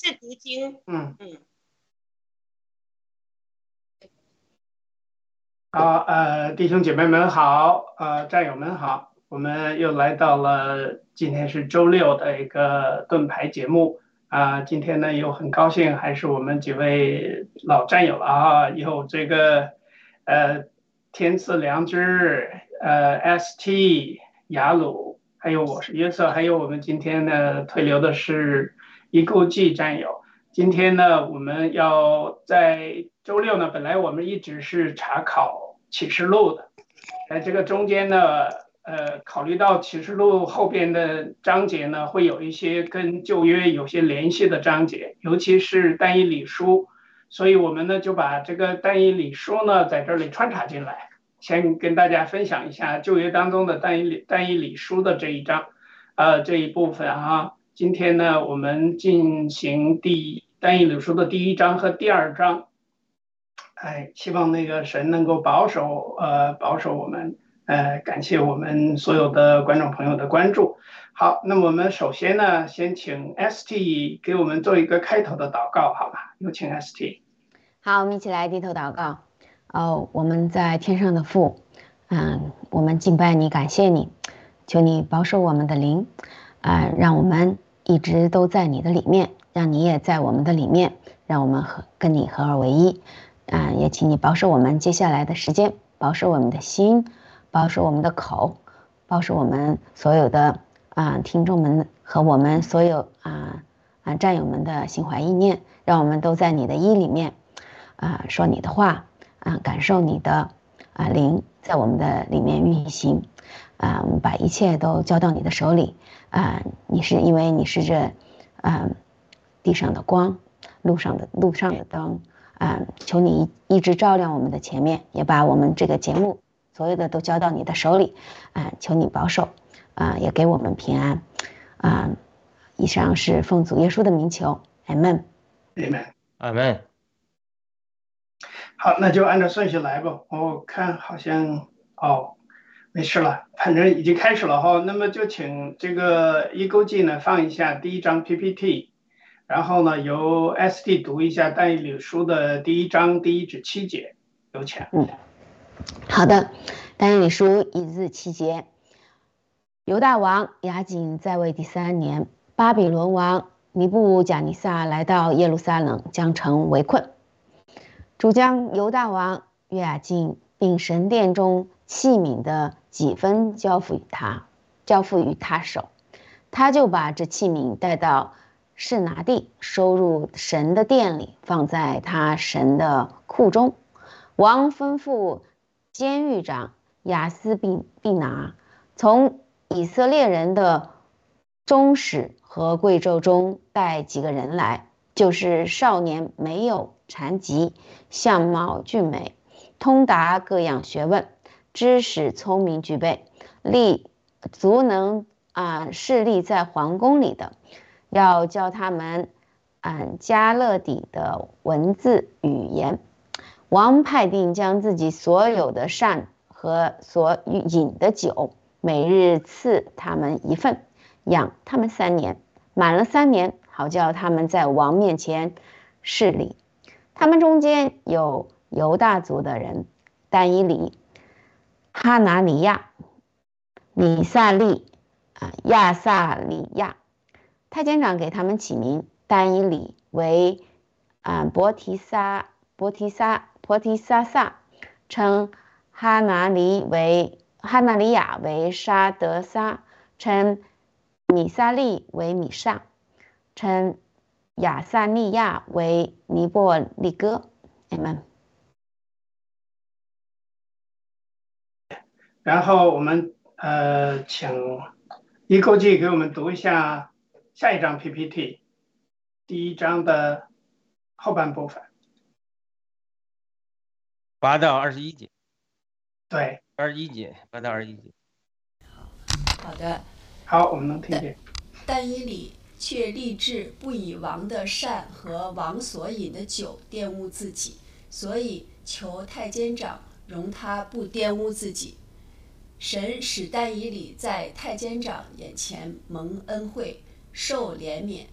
是读经。嗯嗯。好呃，弟兄姐妹们好，呃，战友们好，我们又来到了今天是周六的一个盾牌节目啊。今天呢，又很高兴，还是我们几位老战友了啊。有这个呃，天赐良知呃，ST 雅鲁，还有我是约瑟，还有我们今天呢推流的是。一顾记战友。今天呢，我们要在周六呢，本来我们一直是查考启示录的，在这个中间呢，呃，考虑到启示录后边的章节呢，会有一些跟旧约有些联系的章节，尤其是但以理书。所以我们呢就把这个但以理书呢在这里穿插进来，先跟大家分享一下旧约当中的但以理但以理书的这一章，呃这一部分啊。今天呢我们进行第但以理书的第一章和第二章，哎，希望那个神能够保守呃保守我们，呃感谢我们所有的观众朋友的关注。好，那我们首先呢，先请 ST 给我们做一个开头的祷告，好吧？有请 ST。好，我们一起来低头祷告。哦，我们在天上的父，嗯，我们敬拜你，感谢你，求你保守我们的灵，啊，让我们一直都在你的里面，让你也在我们的里面，让我们和跟你合二为一，啊，也请你保守我们接下来的时间，保守我们的心，保守我们的口，保守我们所有的。啊，听众们和我们所有啊啊战友们的心怀意念，让我们都在你的意里面，啊说你的话，啊感受你的啊灵在我们的里面运行，啊我们把一切都交到你的手里，啊你是因为你是这啊地上的光，路上的路上的灯，啊求你一直照亮我们的前面，也把我们这个节目所有的都交到你的手里，啊求你保守。啊，也给我们平安，啊，以上是奉主耶稣的名求，阿门，阿门，阿门。好，那就按照顺序来吧。我看好像哦，没事了，反正已经开始了哈。那么就请这个一勾记呢放一下第一张 PPT，然后呢由 SD 读一下但以理书的第一章第一至七节，有请。嗯，好的，但以理书一至七节。犹大王亚景在位第三年，巴比伦王尼布贾尼撒来到耶路撒冷，将城围困。主将犹大王约雅敬并神殿中器皿的几分交付于他，交付于他手，他就把这器皿带到示拿地，收入神的殿里，放在他神的库中。王吩咐监狱长雅斯并并拿从。以色列人的忠使和贵胄中带几个人来，就是少年，没有残疾，相貌俊美，通达各样学问，知识聪明具备，力足能啊势力在皇宫里的，要教他们啊加勒底的文字语言。王派定将自己所有的膳和所饮的酒。每日赐他们一份，养他们三年，满了三年，好叫他们在王面前侍礼。他们中间有犹大族的人，但以里、哈拿尼亚、米萨利、啊亚萨里亚。太监长给他们起名，单以里为啊伯提撒、伯提撒、伯提撒撒，称哈拿尼为。哈纳里亚为沙德撒，称米萨利为米萨，称亚萨利亚为尼波利哥。你们。然后我们呃，请一口气给我们读一下下一张 PPT，第一章的后半部分，八到二十一节。对。二十一节，八到二十一节。好，好的。好，我们能听见。但以理却立志不以王的善和王所饮的酒玷污自己，所以求太监长容他不玷污自己。神使但以理在太监长眼前蒙恩惠，受怜悯。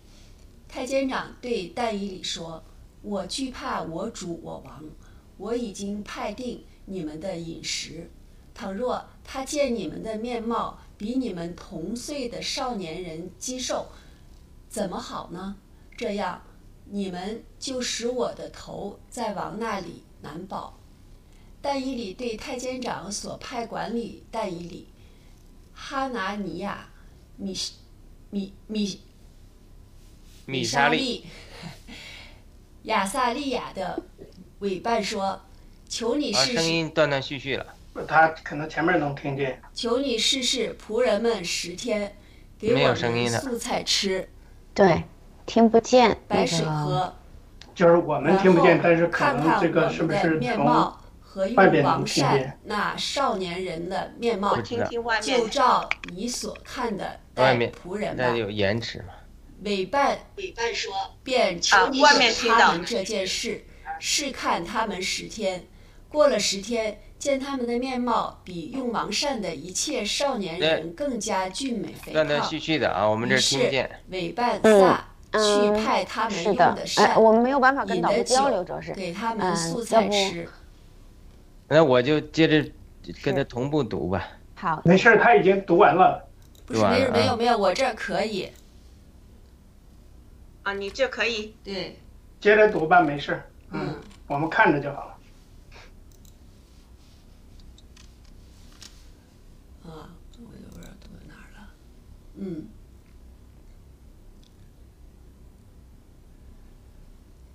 太监长对但以理说：“我惧怕我主我王，我已经派定你们的饮食。”倘若他见你们的面貌比你们同岁的少年人肌瘦，怎么好呢？这样，你们就使我的头在王那里难保。但以理对太监长所派管理但以理、哈拿尼亚、米米米米沙沙利，亚萨利亚的委办说：“求你啊，声试试，音断断续续了，他可能前面能听见。求你试试仆人们十天，给我声音了们素菜吃，对，听不见白水个。喝。”就是我们听不见，但是可看能这看我们个是不是的面从貌和用王善那少年人的面貌就照你所看的外待面仆人吧。那有延迟嘛？委办委办说，便求啊你外面听到他们这件事，试看他们十天。过了十天，见他们的面貌比用王善的一切少年人更加俊美肥胖断断续。续的啊，我们这听不见。委办嗯撒去嗯派他们用是的，哎，膳，我们没有办法跟导播饮的交流，酒主要是。给他们嗯素菜吃。那我就接着跟他同步读吧。好，没事儿，他已经读完了。不是没有读完了啊没有没有，我这可以。啊，你这可以，对，接着读吧，没事儿。嗯，我们看着就好了。啊，我有点读到哪儿了？嗯，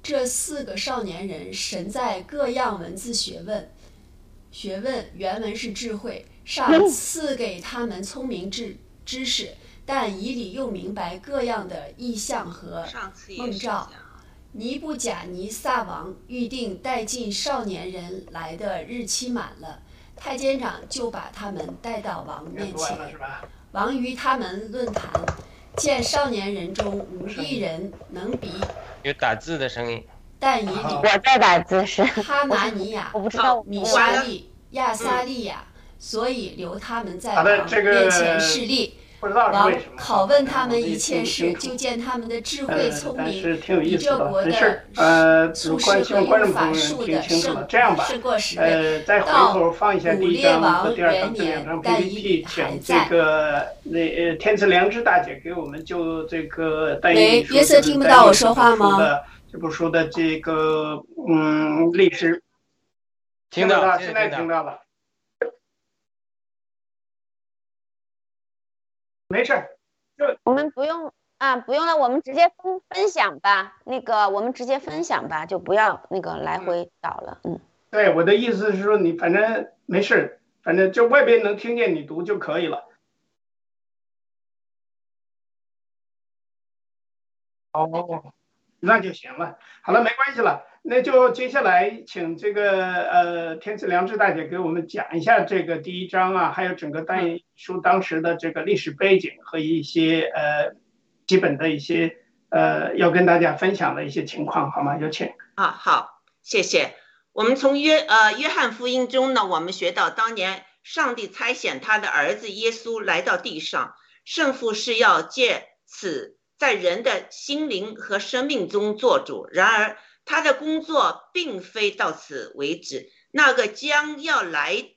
这四个少年人神在各样文字学问，学问原文是智慧，上赐给他们聪明智知识，但以理又明白各样的意象和梦兆。尼布甲尼撒王预定带进少年人来的日期满了，太监长就把他们带到王面前。王与他们论谈，见少年人中无一人能比有打字的声音，但以好理、我在打字是，哈拿尼亚我、不知道米我沙利、亚撒利亚，所以留他们在王面前示例。不知道是王为什么。拷问他们一切事，听不清楚就见他们的智慧呃聪明比这国没事儿的。呃，术士和法术的。胜这样吧，胜过十倍。呃，再回到头放一下第古列一章和王元年但以理还在个那呃天赐良知大姐给我们就这个单喂约瑟听不到我说话吗？这部书的这个嗯历史听到了，现在听到。了，没事儿。我们不用啊，不用了，我们直接分分享吧。那个，我们直接分享吧，就不要那个来回导了。嗯，对，我的意思是说，你反正没事，反正就外边能听见你读就可以了。哦，那就行了。好了，没关系了，那就接下来请这个呃天赐良知大姐给我们讲一下这个第一章啊，还有整个单书当时的这个历史背景和一些呃基本的一些呃要跟大家分享的一些情况，好吗？有请。啊，好，谢谢。我们从约呃约翰福音中呢，我们学到当年上帝差遣他的儿子耶稣来到地上，圣父是要借此在人的心灵和生命中做主。然而他的工作并非到此为止，那个将要来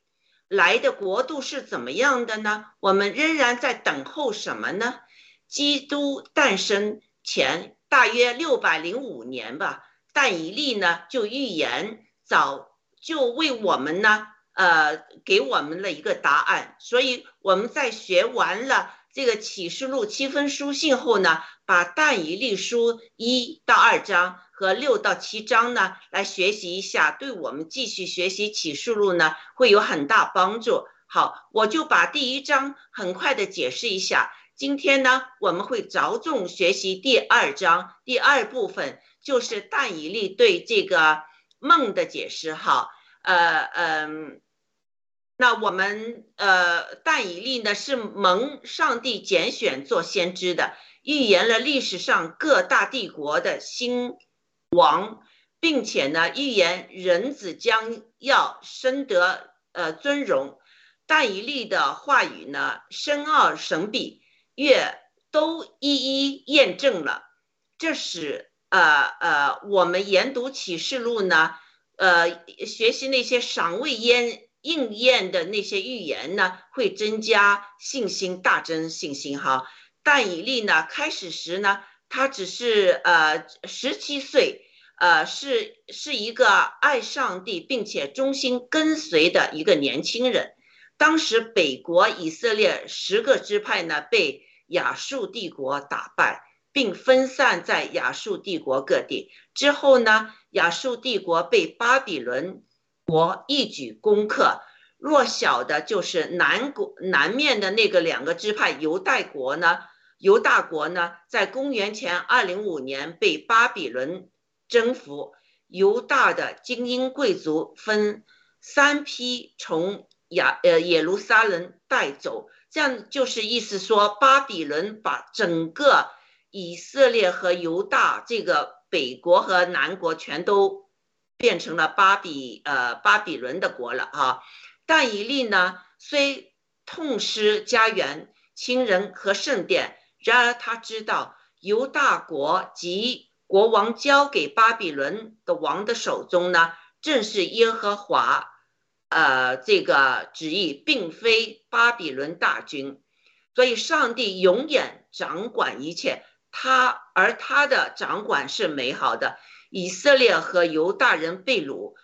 来的国度是怎么样的呢？我们仍然在等候什么呢？基督诞生前大约六百零五年吧。但以利呢，就预言早就为我们呢，呃，给我们了一个答案。所以我们在学完了这个启示录七封书信后呢，把但以利书一到二章和六到七章呢来学习一下，对我们继续学习启示录呢会有很大帮助。好，我就把第一章很快的解释一下。今天呢，我们会着重学习第二章第二部分。就是但以利对这个梦的解释，哈，呃嗯，那我们呃但以利呢是蒙上帝拣选做先知的，预言了历史上各大帝国的兴亡，并且呢预言人子将要深得呃尊荣。但以利的话语呢深奥神秘，越都一一验证了，这使。呃呃，我们研读启示录呢，呃，学习那些赏未应应验的那些预言呢，会增加信心，大增信心哈。但以利呢，开始时呢，他只是呃十七岁，呃，是是一个爱上帝并且忠心跟随的一个年轻人。当时北国以色列十个支派呢被亚述帝国打败，并分散在亚述帝国各地。之后呢，亚述帝国被巴比伦国一举攻克。弱小的就是南国南面的那个两个支派犹大国呢，犹大国呢，在公元前二零五年被巴比伦征服，犹大的精英贵族分三批从亚呃耶路撒冷带走，这样就是意思说，巴比伦把整个以色列和犹大这个北国和南国全都变成了巴比呃巴比伦的国了哈。但以利呢，虽痛失家园、亲人和圣殿，然而他知道犹大国及国王交给巴比伦的王的手中呢，正是耶和华，呃，这个旨意，并非巴比伦大军。所以，上帝永远掌管一切，他而他的掌管是美好的。以色列和犹大人被掳。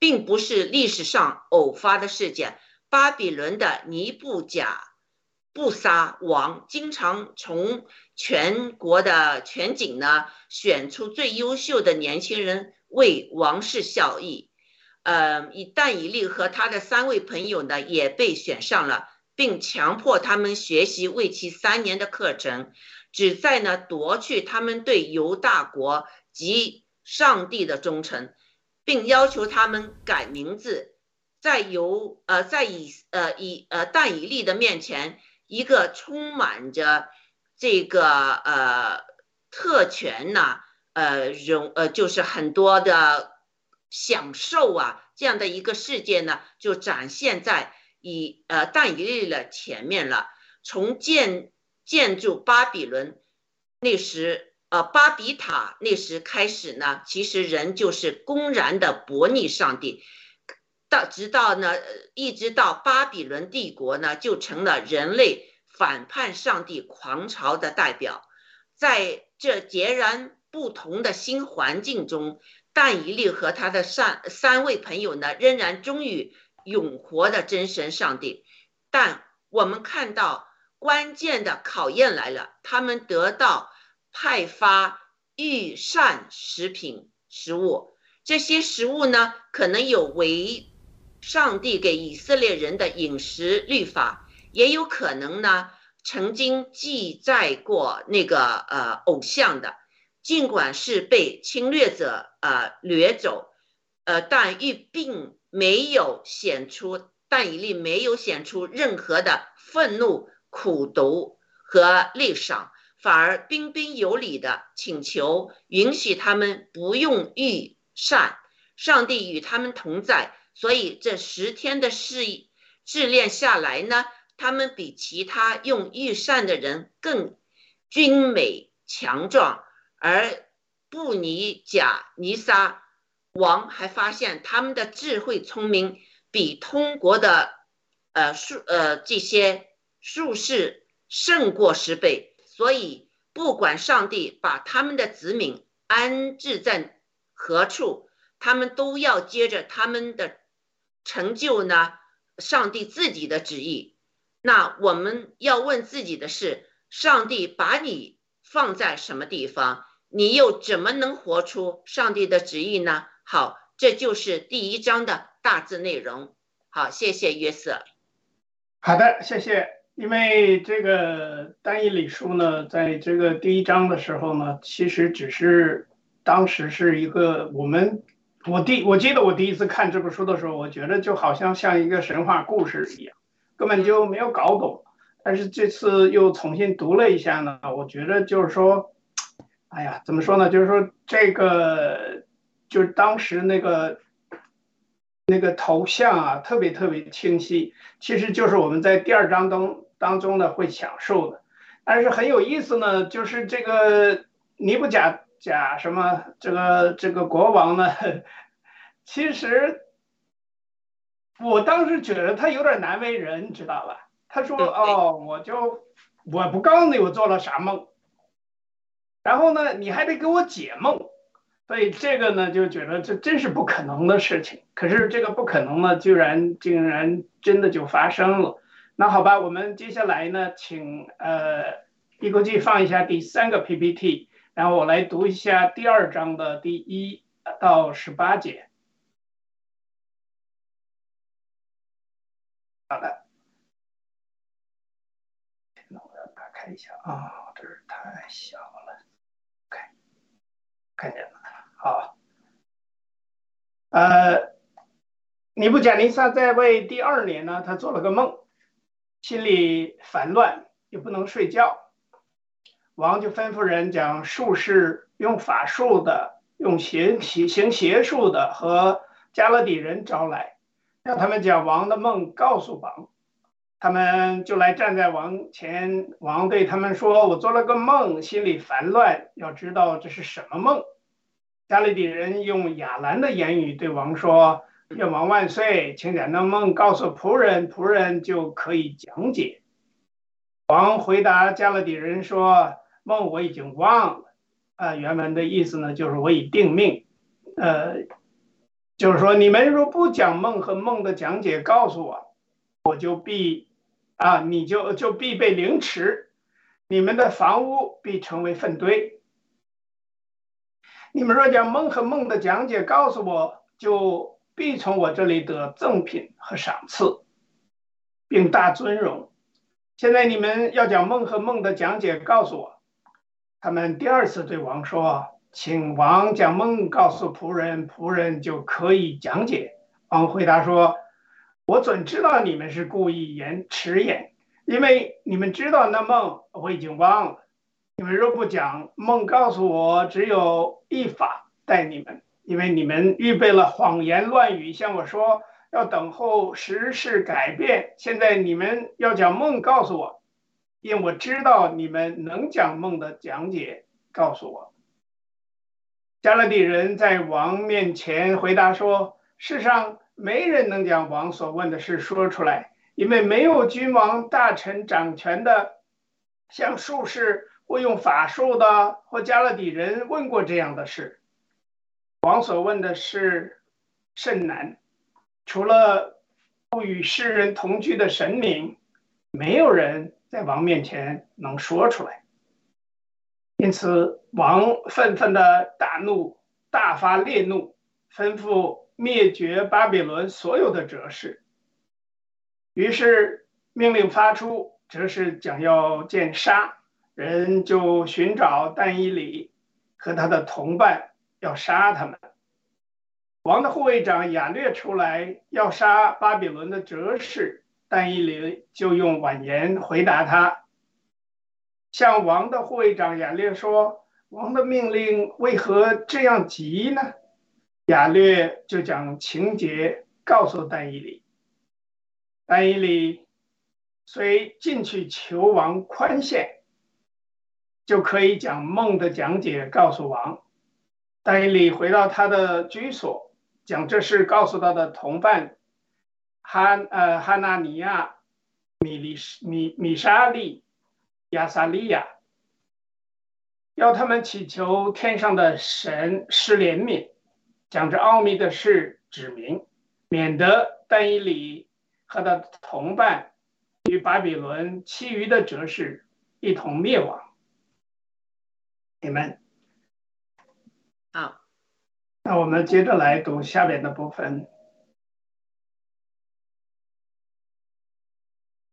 并不是历史上偶发的事件。巴比伦的尼布甲布撒王经常从全国的全景呢选出最优秀的年轻人为王室效力。呃，以但以利和他的三位朋友呢也被选上了，并强迫他们学习为期三年的课程，旨在呢夺去他们对犹大国及上帝的忠诚。并要求他们改名字，在由呃在以呃以呃但以利的面前，一个充满着这个呃特权呐，呃荣呃就是很多的享受啊这样的一个世界呢，就展现在以呃但以利的前面了。从建建筑巴比伦那时。呃，巴比塔那时开始呢，其实人就是公然的驳逆上帝，到直到呢，一直到巴比伦帝国呢，就成了人类反叛上帝狂潮的代表。在这截然不同的新环境中，但以利和他的三三位朋友呢，仍然忠于永活的真神上帝。但我们看到关键的考验来了，他们得到。派发御膳食品食物，这些食物呢，可能有违上帝给以色列人的饮食律法，也有可能呢，曾经记载过那个呃偶像的，尽管是被侵略者呃掠走，呃，但玉并没有显出，但以利没有显出任何的愤怒、苦毒和泪赏。反而彬彬有礼的请求，允许他们不用御膳。上帝与他们同在，所以这十天的试试炼下来呢，他们比其他用御膳的人更俊美强壮。而布尼贾尼撒王还发现，他们的智慧聪明比通国的呃术呃这些术士胜过十倍。所以，不管上帝把他们的子民安置在何处，他们都要接着他们的成就呢？上帝自己的旨意。那我们要问自己的是：上帝把你放在什么地方？你又怎么能活出上帝的旨意呢？好，这就是第一章的大致内容。好，谢谢约瑟。好的，谢谢。因为这个单一理书呢，在这个第一章的时候呢，其实只是当时是一个我们我第我记得我第一次看这本书的时候，我觉得就好像像一个神话故事一样，根本就没有搞懂。但是这次又重新读了一下呢，我觉得就是说，哎呀，怎么说呢？就是说这个就是当时那个。那个头像啊，特别特别清晰，其实就是我们在第二章当当中呢会享受的。但是很有意思呢，就是这个尼布甲甲什么这个这个国王呢，其实我当时觉得他有点难为人，知道吧？他说：“哦，我就我不告诉你我做了啥梦，然后呢，你还得给我解梦。”所以这个呢，就觉得这真是不可能的事情。可是这个不可能呢，居然竟然真的就发生了。那好吧，我们接下来呢，请呃一国际放一下第三个 PPT，然后我来读一下第二章的第一到十八节。好的，那我要打开一下啊，这是太小了。OK，看见了，好。呃，尼布甲尼撒在位第二年呢，他做了个梦，心里烦乱，又不能睡觉。王就吩咐人将术士、用法术的、用邪邪行邪术的和加勒底人招来，让他们将王的梦告诉王。他们就来站在王前，王对他们说：“我做了个梦，心里烦乱，要知道这是什么梦。”加勒底人用亚兰的言语对王说：“愿王万岁，请将那梦告诉仆人，仆人就可以讲解。”王回答加勒底人说：“梦我已经忘了。”啊，原文的意思呢，就是我已定命。呃，就是说，你们若不将梦和梦的讲解告诉我，我就必啊，你就就必被凌迟，你们的房屋必成为粪堆。你们若将梦和梦的讲解告诉我，就必从我这里得赠品和赏赐，并大尊荣。现在你们要将梦和梦的讲解告诉我。他们第二次对王说：“请王将梦告诉仆人，仆人就可以讲解。”王回答说：“我怎知道你们是故意言迟延？因为你们知道那梦，我已经忘了。你们若不讲梦告诉我，只有一法待你们，因为你们预备了谎言乱语，向我说。”要等候时事改变。现在你们要讲梦，告诉我，因为我知道你们能讲梦的讲解，告诉我。加勒底人在王面前回答说：“世上没人能将王所问的事说出来，因为没有君王大臣掌权的，像术士或用法术的或加勒底人问过这样的事。王所问的事甚难。”除了不与世人同居的神明，没有人在王面前能说出来。因此，王愤愤的大怒，大发烈怒，吩咐灭绝巴比伦所有的哲士。于是命令发出，哲士将要见杀，人就寻找但以里和他的同伴，要杀他们。王的护卫长亚略出来要杀巴比伦的哲士，但以理就用婉言回答他。向王的护卫长亚略说：“王的命令为何这样急呢？”亚略就将情节告诉但以理。但以理虽进去求王宽限，就可以将梦的讲解告诉王。但以理回到他的居所。将这事告诉他的同伴哈呃哈纳尼亚、米利米米沙利、亚萨利亚，要他们祈求天上的神施怜悯，将这奥秘的事指明，免得但以里和他同伴与巴比伦其余的哲士一同灭亡。你们。那我们接着来读下面的部分，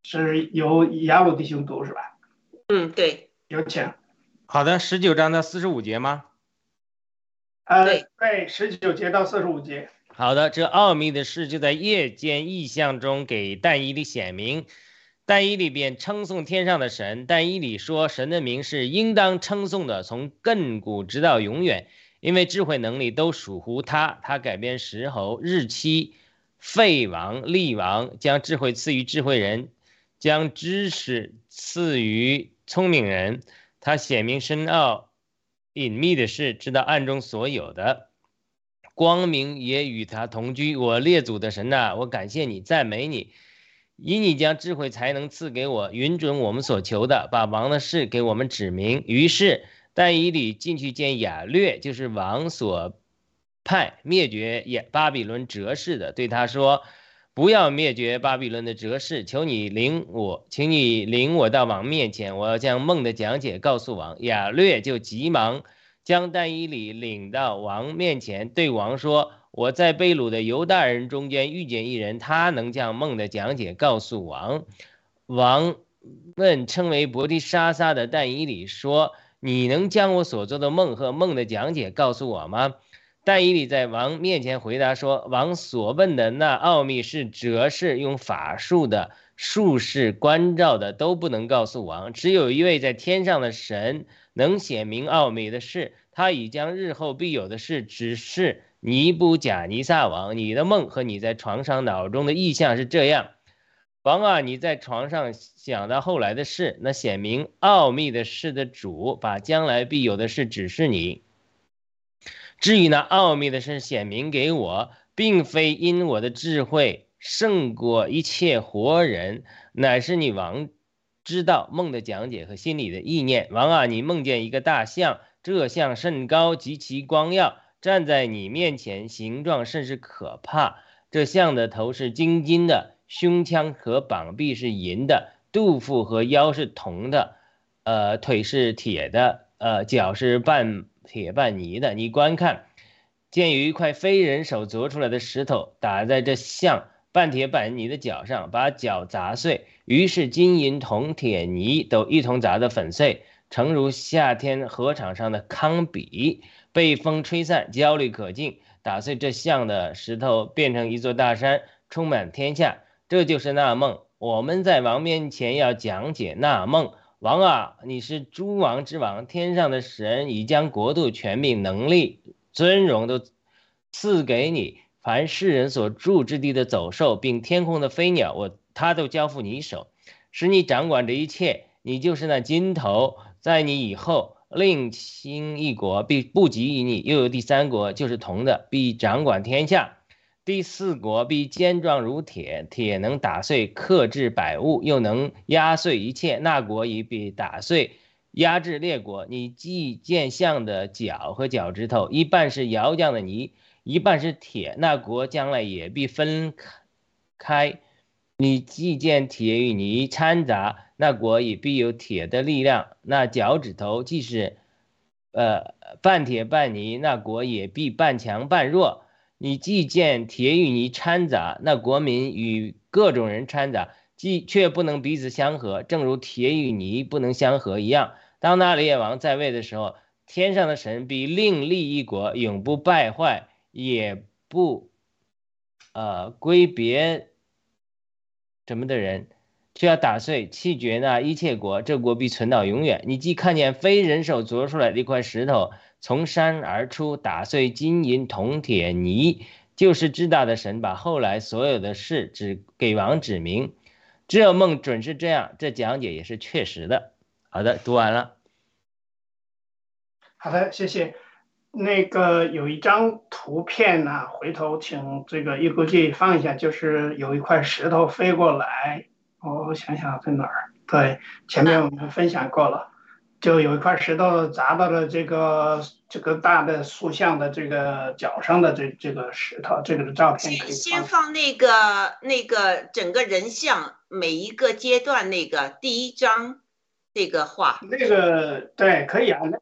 是由雅鲁弟兄读是吧？嗯，对，有请。好的，十九章的四十五节吗？呃，对，十九节到四十五节。好的，这奥秘的事就在夜间异象中给但以理显明，但以理便称颂天上的神。但以理说：“神的名是应当称颂的，从亘古直到永远。”因为智慧能力都属乎他，他改变时候、日期、废王、立王，将智慧赐予智慧人，将知识赐予聪明人。他显明深奥、隐秘的事，知道暗中所有的光明，也与他同居。我列祖的神呐，我感谢你，赞美你，因你将智慧才能赐给我，允准我们所求的，把王的事给我们指明。于是。但以理进去见亚略，就是王所派灭绝也巴比伦哲士的，对他说：“不要灭绝巴比伦的哲士，求你领我，请你领我到王面前，我要将梦的讲解告诉王。”亚略就急忙将但以理领到王面前，对王说：“我在贝鲁的犹大人中间遇见一人，他能将梦的讲解告诉王。”王问称为伯提沙撒的但以理说：“你能将我所做的梦和梦的讲解告诉我吗？”但以理在王面前回答说：“王所问的那奥秘是哲士用法术的、术士关照的，都不能告诉王。只有一位在天上的神能显明奥秘的事，他已将日后必有的事指示尼布甲尼撒王。你的梦和你在床上脑中的意象是这样。王啊，你在床上想到后来的事，那显明奥秘的事的主，把将来必有的事指示你。”至于那奥秘的事显明给我，并非因我的智慧胜过一切活人，乃是你王知道梦的讲解和心里的意念。王啊，你梦见一个大象，这象甚高，极其光耀，站在你面前，形状甚是可怕。这象的头是金金的，胸腔和膀臂是银的，肚腹和腰是铜的，呃，腿是铁的，呃，脚是半。铁半泥的，你观看，见有一块非人手凿出来的石头打在这像半铁半泥的脚上，把脚砸碎，于是金银铜铁泥都一同砸得粉碎，诚如夏天河场上的糠秕，被风吹散，焦虑可敬。打碎这像的石头变成一座大山，充满天下。这就是那梦。我们在王面前要讲解那梦。王啊，你是诸王之王，天上的神已将国度、权柄、能力、尊荣都赐给你。凡世人所住之地的走兽，并天空的飞鸟，我他都交付你手，使你掌管这一切。你就是那金头，在你以后另兴一国，必不及于你。又有第三国，就是铜的，必掌管天下。第四国必坚壮如铁，铁能打碎、克制百物，又能压碎一切。那国已被打碎、压制列国。你既见象的脚和脚趾头，一半是窑匠的泥，一半是铁。那国将来也必分开。你既见铁与泥掺杂，那国也必有铁的力量。那脚趾头既是，呃，半铁半泥，那国也必半强半弱。你既见铁与泥掺杂，那国民与各种人掺杂，既却不能彼此相合，正如铁与泥不能相合一样。当那列王在位的时候，天上的神必另立一国，永不败坏，也不，呃，归别什么的人，却要打碎弃绝那一切国，这国必存到永远。你既看见非人手凿出来的一块石头。从山而出，打碎金银铜铁泥，就是知道的神把后来所有的事指给王指明。这梦准是这样，这讲解也是确实的。好的，读完了。好的，谢谢。那个有一张图片呢，回头请这个一估计放一下，就是有一块石头飞过来。我想想在哪儿？对，前面我们分享过了。就有一块石头砸到了这个这个大的塑像的这个脚上的这这个石头，这个的照片可以先放那个那个整个人像每一个阶段那个第一张那个画。那个对，可以啊，那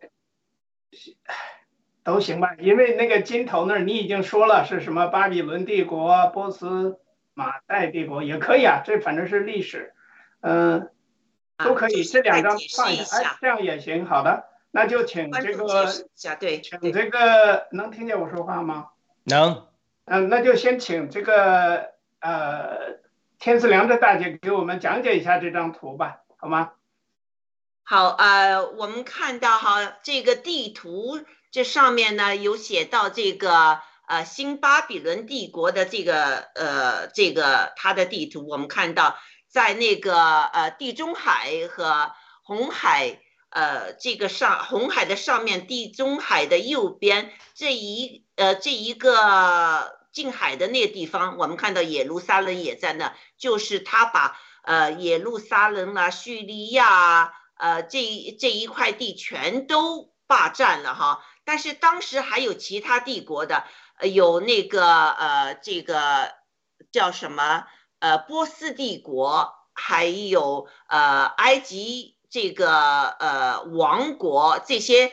都行吧，因为那个金头那儿你已经说了是什么巴比伦帝国、波斯马代帝国也可以啊，这反正是历史，嗯。都可以，这两张放一下，哎，这样也行。好的，那就请这个，对，请这个能听见我说话吗？能。嗯，那就先请这个呃天赐良知大姐给我们讲解一下这张图吧，好吗？好，呃，我们看到哈，这个地图这上面呢有写到这个呃新巴比伦帝国的这个呃这个它的地图，我们看到。在那个呃地中海和红海呃这个上红海的上面，地中海的右边这一呃这一个近海的那个地方，我们看到耶路撒冷也在那，就是他把呃耶路撒冷啊、叙利亚啊呃这这一块地全都霸占了哈。但是当时还有其他帝国的，呃，有那个呃，这个叫什么呃，波斯帝国，还有呃，埃及这个呃王国这些，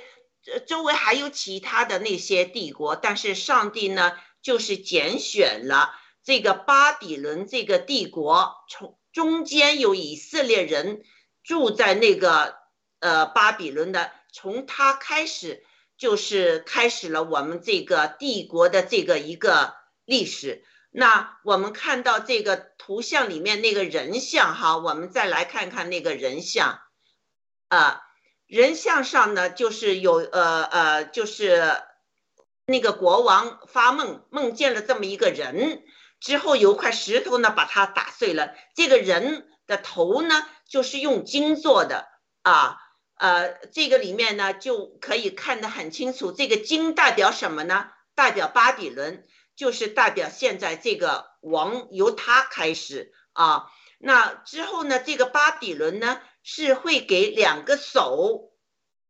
周围还有其他的那些帝国。但是上帝呢，就是拣选了这个巴比伦这个帝国，从中间有以色列人住在那个呃巴比伦的，从他开始。就是开始了我们这个帝国的这个一个历史。那我们看到这个图像里面那个人像哈，我们再来看看那个人像，啊，人像上呢就是有呃呃，就是那个国王发梦梦见了这么一个人，之后有块石头呢把它打碎了，这个人的头呢就是用金做的啊。呃，这个里面呢就可以看得很清楚，这个金代表什么呢？代表巴比伦，就是代表现在这个王由他开始啊。那之后呢，这个巴比伦呢是会给两个手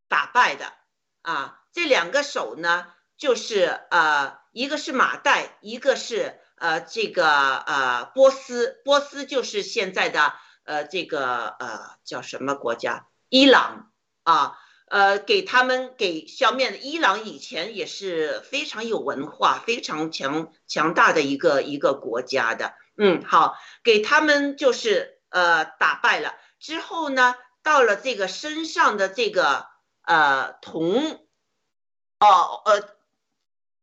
打败的啊。这两个手呢，就是呃，一个是马代，一个是呃这个呃波斯，波斯就是现在的呃这个呃叫什么国家？伊朗。啊，呃，给他们给消灭的伊朗以前也是非常有文化、非常强强大的一个一个国家的，嗯，好，给他们就是呃打败了之后呢，到了这个身上的这个呃铜，哦呃，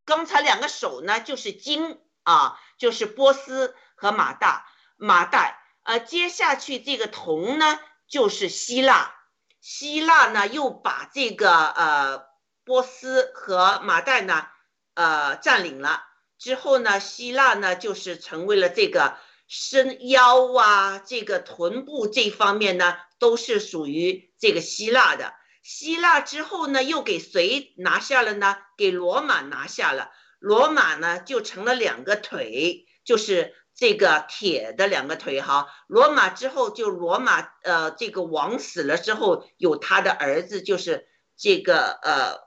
刚才两个手呢就是金啊，就是波斯和马大马代，呃，接下去这个铜呢就是希腊。希腊呢，又把这个呃波斯和马代呢，呃占领了之后呢，希腊呢就是成为了这个身腰啊，这个臀部这方面呢，都是属于这个希腊的。希腊之后呢，又给谁拿下了呢？给罗马拿下了。罗马呢，就成了两个腿，就是。这个铁的两个腿哈，罗马之后就罗马呃，这个王死了之后，有他的儿子，就是这个呃，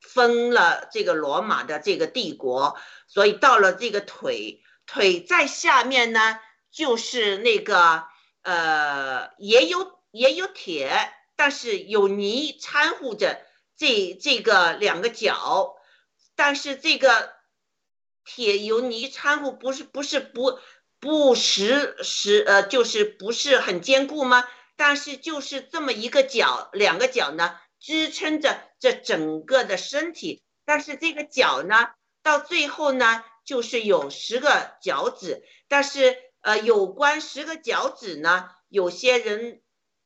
分了这个罗马的这个帝国，所以到了这个腿腿在下面呢，就是那个呃，也有也有铁，但是有泥掺和着这这个两个脚，但是这个。铁有泥掺和，不是不是不不实实呃，就是不是很坚固吗？但是就是这么一个角，两个角呢支撑着这整个的身体。但是这个角呢，到最后呢，就是有十个脚趾。但是呃，有关十个脚趾呢，有些人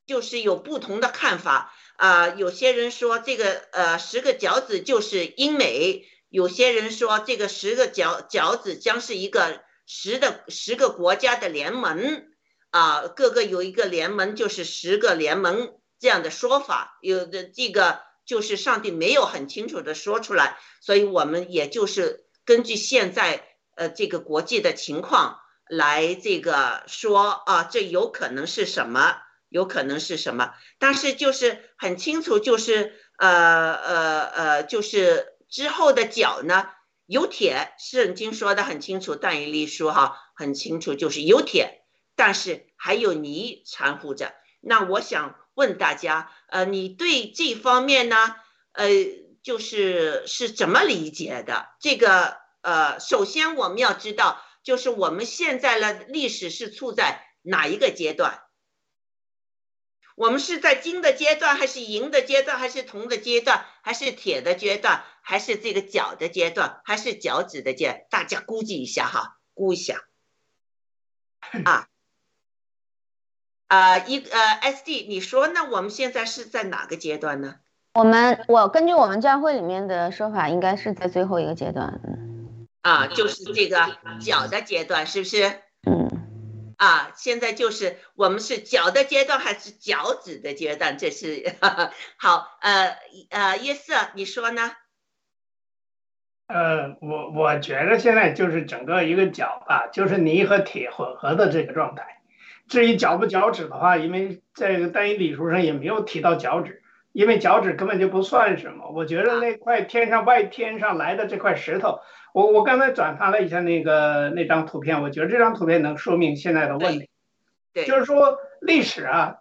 就是有不同的看法啊。有些人说这个呃十个脚趾就是英美。有些人说，这个十个脚脚趾将是一个十的十个国家的联盟啊，各个有一个联盟，就是十个联盟这样的说法。有的这个就是上帝没有很清楚的说出来，所以我们也就是根据现在呃这个国际的情况来这个说啊，这有可能是什么？有可能是什么？但是就是很清楚，就是呃呃呃，就是。之后的脚呢？有铁，圣经说的很清楚，但以理书哈很清楚，就是有铁，但是还有泥掺和着。那我想问大家，呃，你对这方面呢，呃，就是是怎么理解的？这个呃，首先我们要知道，就是我们现在的历史是处在哪一个阶段？我们是在金的阶段，还是银的阶段，还是铜的阶段，还是铁的阶段，还是这个脚的阶段，还是脚趾的阶？大家估计一下哈，估一下。啊啊，一呃，S D，你说那？我们现在是在哪个阶段呢？我们我根据我们教会里面的说法，应该是在最后一个阶段。啊，就是这个脚的阶段，是不是？啊，现在就是我们是脚的阶段还是脚趾的阶段？这是好，呃呃，约瑟，你说呢？呃，我我觉得现在就是整个一个脚啊，就是泥和铁混合的这个状态。至于脚不脚趾的话，因为在单一理书上也没有提到脚趾，因为脚趾根本就不算什么。我觉得那块天上外天上来的这块石头，我我刚才转发了一下那个那张图片，我觉得这张图片能说明现在的问题。对，就是说历史啊，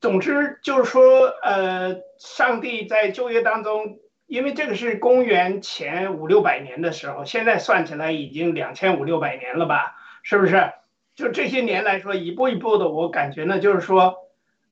总之就是说，呃，上帝在旧约当中，因为这个是公元前五六百年的时候，现在算起来已经两千五六百年了吧？是不是？就这些年来说，一步一步的，我感觉呢，就是说，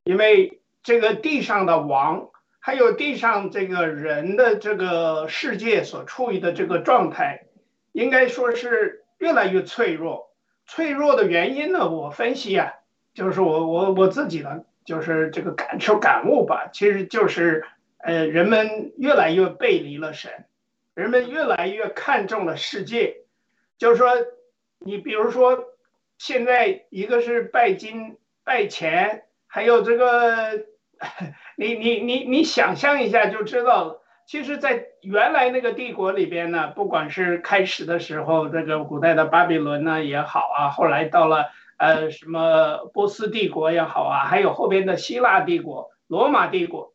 因为这个地上的王，还有地上这个人的这个世界所处于的这个状态，应该说是越来越脆弱。脆弱的原因呢，我分析啊，就是我我我自己的就是这个感受感悟吧，其实就是呃，人们越来越背离了神，人们越来越看重了世界，就是说，你比如说。现在一个是拜金拜钱，还有这个，你你你你想象一下就知道了。其实，在原来那个帝国里边呢，不管是开始的时候，这个古代的巴比伦呢也好啊，后来到了呃什么波斯帝国也好啊，还有后边的希腊帝国、罗马帝国，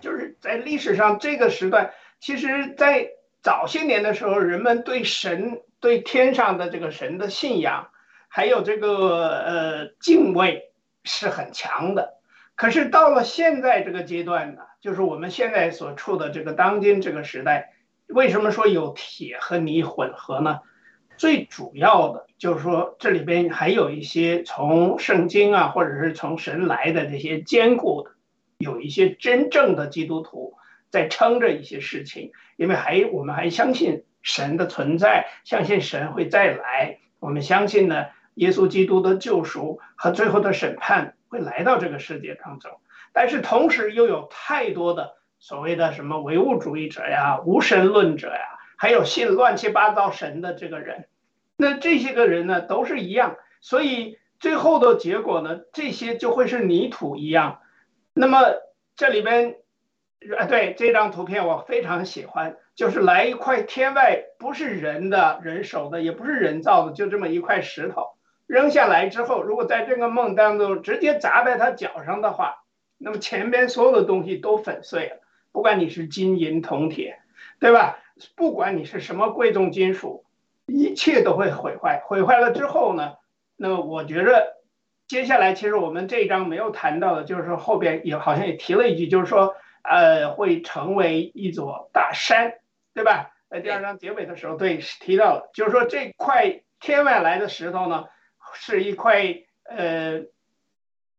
就是在历史上这个时段，其实，在早些年的时候，人们对神、对天上的这个神的信仰。还有这个呃敬畏是很强的，可是到了现在这个阶段呢，就是我们现在所处的这个当今这个时代，为什么说有铁和泥混合呢？最主要的就是说这里边还有一些从圣经啊，或者是从神来的这些坚固的，有一些真正的基督徒在撑着一些事情，因为还我们还相信神的存在，相信神会再来，我们相信呢。耶稣基督的救赎和最后的审判会来到这个世界当中，但是同时又有太多的所谓的什么唯物主义者呀、无神论者呀，还有信乱七八糟神的这个人，那这些个人呢都是一样，所以最后的结果呢，这些就会是泥土一样。那么这里边，啊，对这张图片我非常喜欢，就是来一块天外不是人的人手的，也不是人造的，就这么一块石头。扔下来之后，如果在这个梦当中直接砸在他脚上的话，那么前边所有的东西都粉碎了。不管你是金银铜铁，对吧？不管你是什么贵重金属，一切都会毁坏。毁坏了之后呢？那么我觉着，接下来其实我们这一章没有谈到的，就是说后边也好像也提了一句，就是说，呃，会成为一座大山，对吧？在第二章结尾的时候，对提到了，就是说这块天外来的石头呢。是一块呃，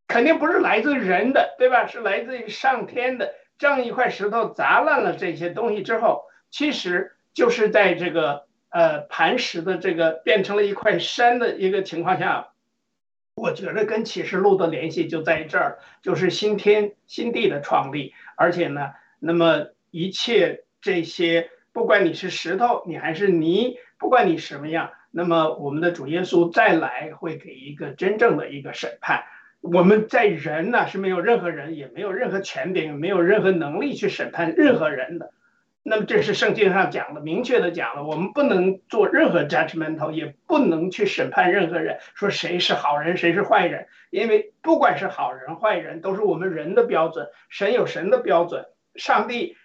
肯定不是来自人的，对吧？是来自于上天的这样一块石头砸烂了这些东西之后，其实就是在这个呃磐石的这个变成了一块山的一个情况下，我觉得跟启示录的联系就在这儿，就是新天新地的创立，而且呢，那么一切这些，不管你是石头，你还是泥，不管你什么样。那么我们的主耶稣再来会给一个真正的一个审判。我们在人呢是没有任何人，也没有任何权柄，没有任何能力去审判任何人的。那么这是圣经上讲的，明确的讲了，我们不能做任何 judgmental，也不能去审判任何人，说谁是好人，谁是坏人。因为不管是好人坏人，都是我们人的标准，神有神的标准。上帝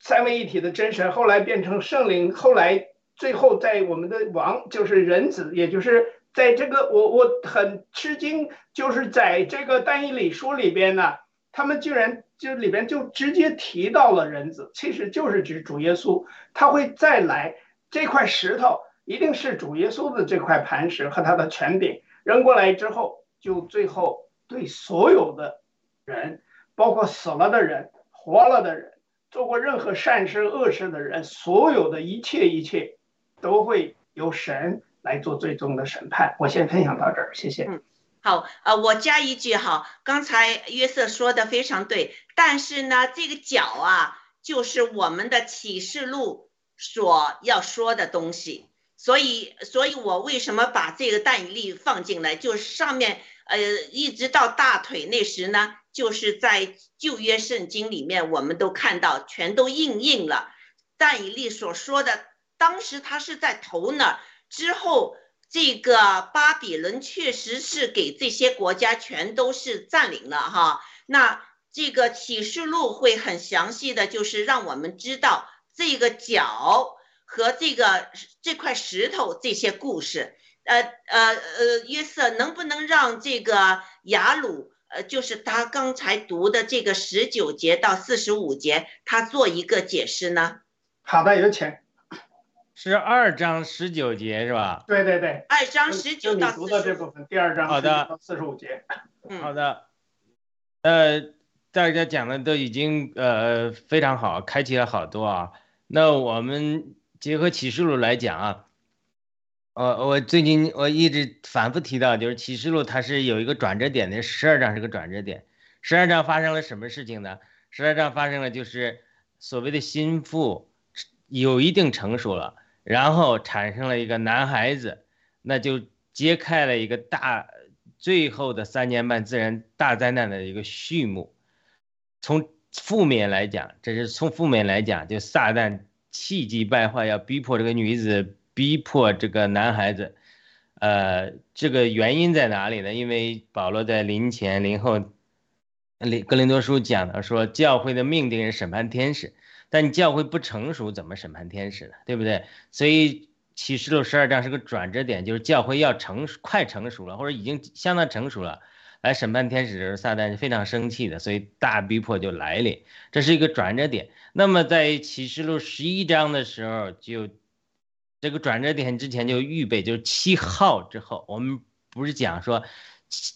三位一体的真神，后来变成圣灵，后来。最后，在我们的王就是人子，也就是在这个我我很吃惊，就是在这个但以理书里边呢，他们居然就里边就直接提到了人子，其实就是指主耶稣，他会再来这块石头，一定是主耶稣的这块磐石和他的权柄扔过来之后，就最后对所有的人，包括死了的人、活了的人、做过任何善事恶事的人，所有的一切一切。都会由神来做最终的审判。我先分享到这儿，谢谢。嗯，好，呃，我加一句哈，刚才约瑟说的非常对，但是呢，这个脚啊，就是我们的启示录所要说的东西，所以，所以我为什么把这个但以利放进来？就是上面，呃，一直到大腿那时呢，就是在旧约圣经里面，我们都看到全都应印了但以利所说的。当时他是在头那儿，之后这个巴比伦确实是给这些国家全都是占领了哈。那这个启示录会很详细的就是让我们知道这个脚和这个这块石头这些故事。呃呃呃，约瑟能不能让这个雅鲁，呃，就是他刚才读的这个十九节到四十五节，他做一个解释呢？好的，有请。是二章十九节是吧？对对对，二章十九到四十部分，第二章好的到四十五节。嗯好的，呃，大家讲的都已经呃非常好，开启了好多啊。那我们结合启示录来讲啊，呃，我最近我一直反复提到，就是启示录它是有一个转折点的，十二章是个转折点。十二章发生了什么事情呢？十二章发生了就是所谓的心腹有一定成熟了，然后产生了一个男孩子，那就揭开了一个大最后的三年半自然大灾难的一个序幕。从负面来讲，这是从负面来讲，就撒旦气急败坏，要逼迫这个女子，逼迫这个男孩子。呃，这个原因在哪里呢？因为保罗在临前临后，林格林多书讲的说，教会的命定是审判天使，但教会不成熟，怎么审判天使呢？对不对？所以启示录十二章是个转折点，就是教会要成熟，快成熟了，或者已经相当成熟了。来审判天使的时候，撒旦是非常生气的，所以大逼迫就来临，这是一个转折点。那么在启示录十一章的时候，就这个转折点之前就预备，就是七号之后，我们不是讲说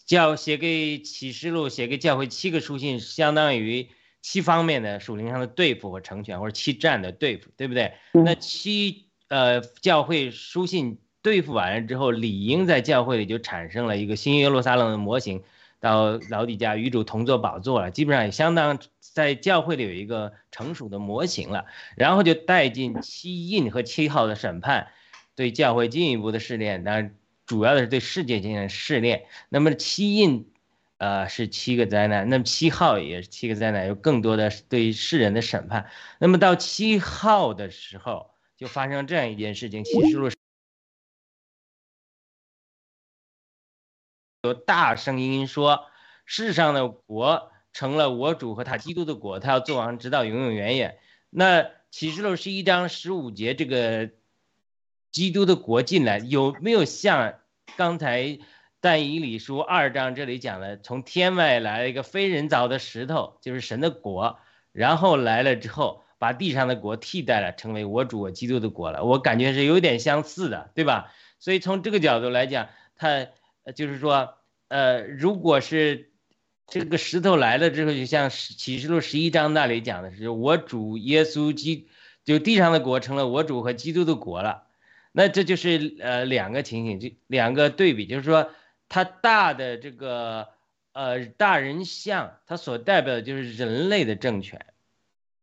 教写给启示录写给教会七个书信，相当于七方面的属灵上的对付和成全，或者七战的对付，对不对？那七呃教会书信对付完了之后，理应在教会里就产生了一个新耶路撒冷的模型。到老底家与主同坐宝座了，基本上也相当在教会里有一个成熟的模型了，然后就带进七印和七号的审判，对教会进一步的试炼，当然主要的是对世界进行试炼。那么七印，呃是七个灾难，那么七号也是七个灾难，有更多的对世人的审判。那么到七号的时候，就发生这样一件事情，启示录。有大声音说：“世上的国成了我主和他基督的国，他要做王，直到永永远远。”那启示录十一章十五节，这个基督的国进来，有没有像刚才但以理书二章这里讲的，从天外来了一个非人造的石头，就是神的国，然后来了之后，把地上的国替代了，成为我主我基督的国了？我感觉是有点相似的，对吧？所以从这个角度来讲，他。就是说，呃，如果是这个石头来了之后，就像启示录十一章那里讲的是，我主耶稣基，就地上的国成了我主和基督的国了，那这就是呃两个情形，就两个对比，就是说，它大的这个呃大人像，它所代表的就是人类的政权，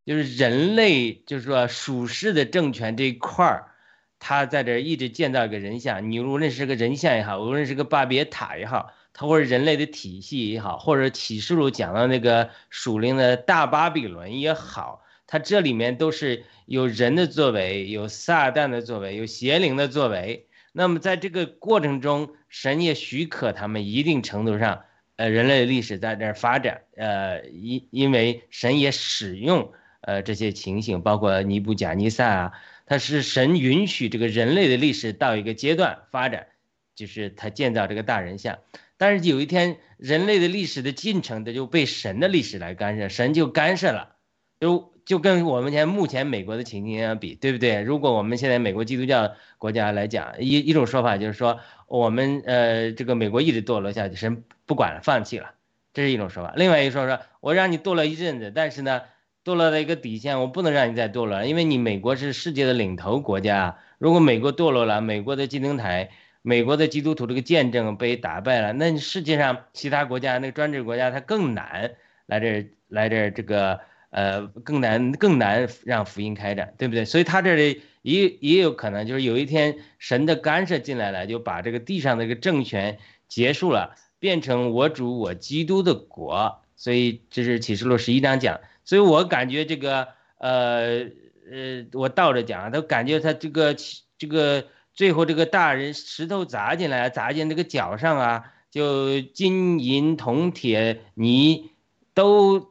就是人类就是说属世的政权这一块儿。他在这一直建造一个人像，你无论是个人像也好，无论是个巴别塔也好，他或者人类的体系也好，或者启示录讲的那个属灵的大巴比伦也好，它这里面都是有人的作为，有撒旦的作为，有邪灵的作为。那么在这个过程中，神也许可他们一定程度上，呃，人类历史在这儿发展，呃，因因为神也使用呃这些情形，包括尼布甲尼撒啊。他是神允许这个人类的历史到一个阶段发展，就是他建造这个大人像，但是有一天人类的历史的进程，他就被神的历史来干涉，神就干涉了，就就跟我们前目前美国的情形相比，对不对？如果我们现在美国基督教国家来讲，一一种说法就是说，我们呃这个美国一直堕落下去，神不管了，放弃了，这是一种说法。另外一说说，我让你堕落一阵子，但是呢。堕落的一个底线，我不能让你再堕落，因为你美国是世界的领头国家。如果美国堕落了，美国的金灯台、美国的基督徒这个见证被打败了，那世界上其他国家那个专制国家它更难来这来这这个呃更难更难让福音开展，对不对？所以他这里也也有可能就是有一天神的干涉进来了，就把这个地上的一个政权结束了，变成我主我基督的国。所以这是启示录十一章讲。所以我感觉这个，呃呃，我倒着讲，都感觉他这个这个最后这个大人石头砸进来，砸进这个脚上啊，就金银铜铁泥都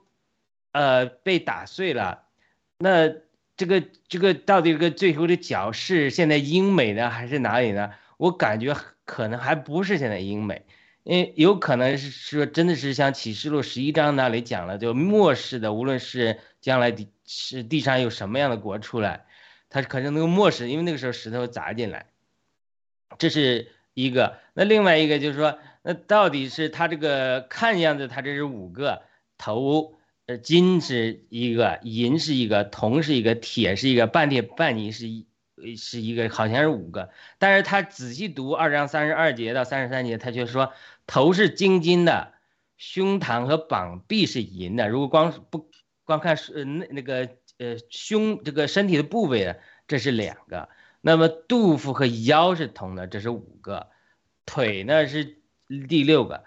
呃被打碎了，那这个这个到底这个最后的角是现在英美呢还是哪里呢？我感觉可能还不是现在英美，因为有可能是说真的是像启示录十一章那里讲了，就末世的，无论是将来地是地上有什么样的国出来，它可能那个末世，因为那个时候石头砸进来，这是一个。那另外一个就是说，那到底是它这个看样子它这是五个头，呃，金是一个，银是一个，铜是一个，铁是一个，半铁半泥是一。是一个好像是五个，但是他仔细读二章三十二节到三十三节，他却说头是金金的，胸膛和膀臂是银的。如果光不光看是那那个呃胸这个身体的部位，这是两个。那么肚腹和腰是铜的，这是五个。腿呢是第六个，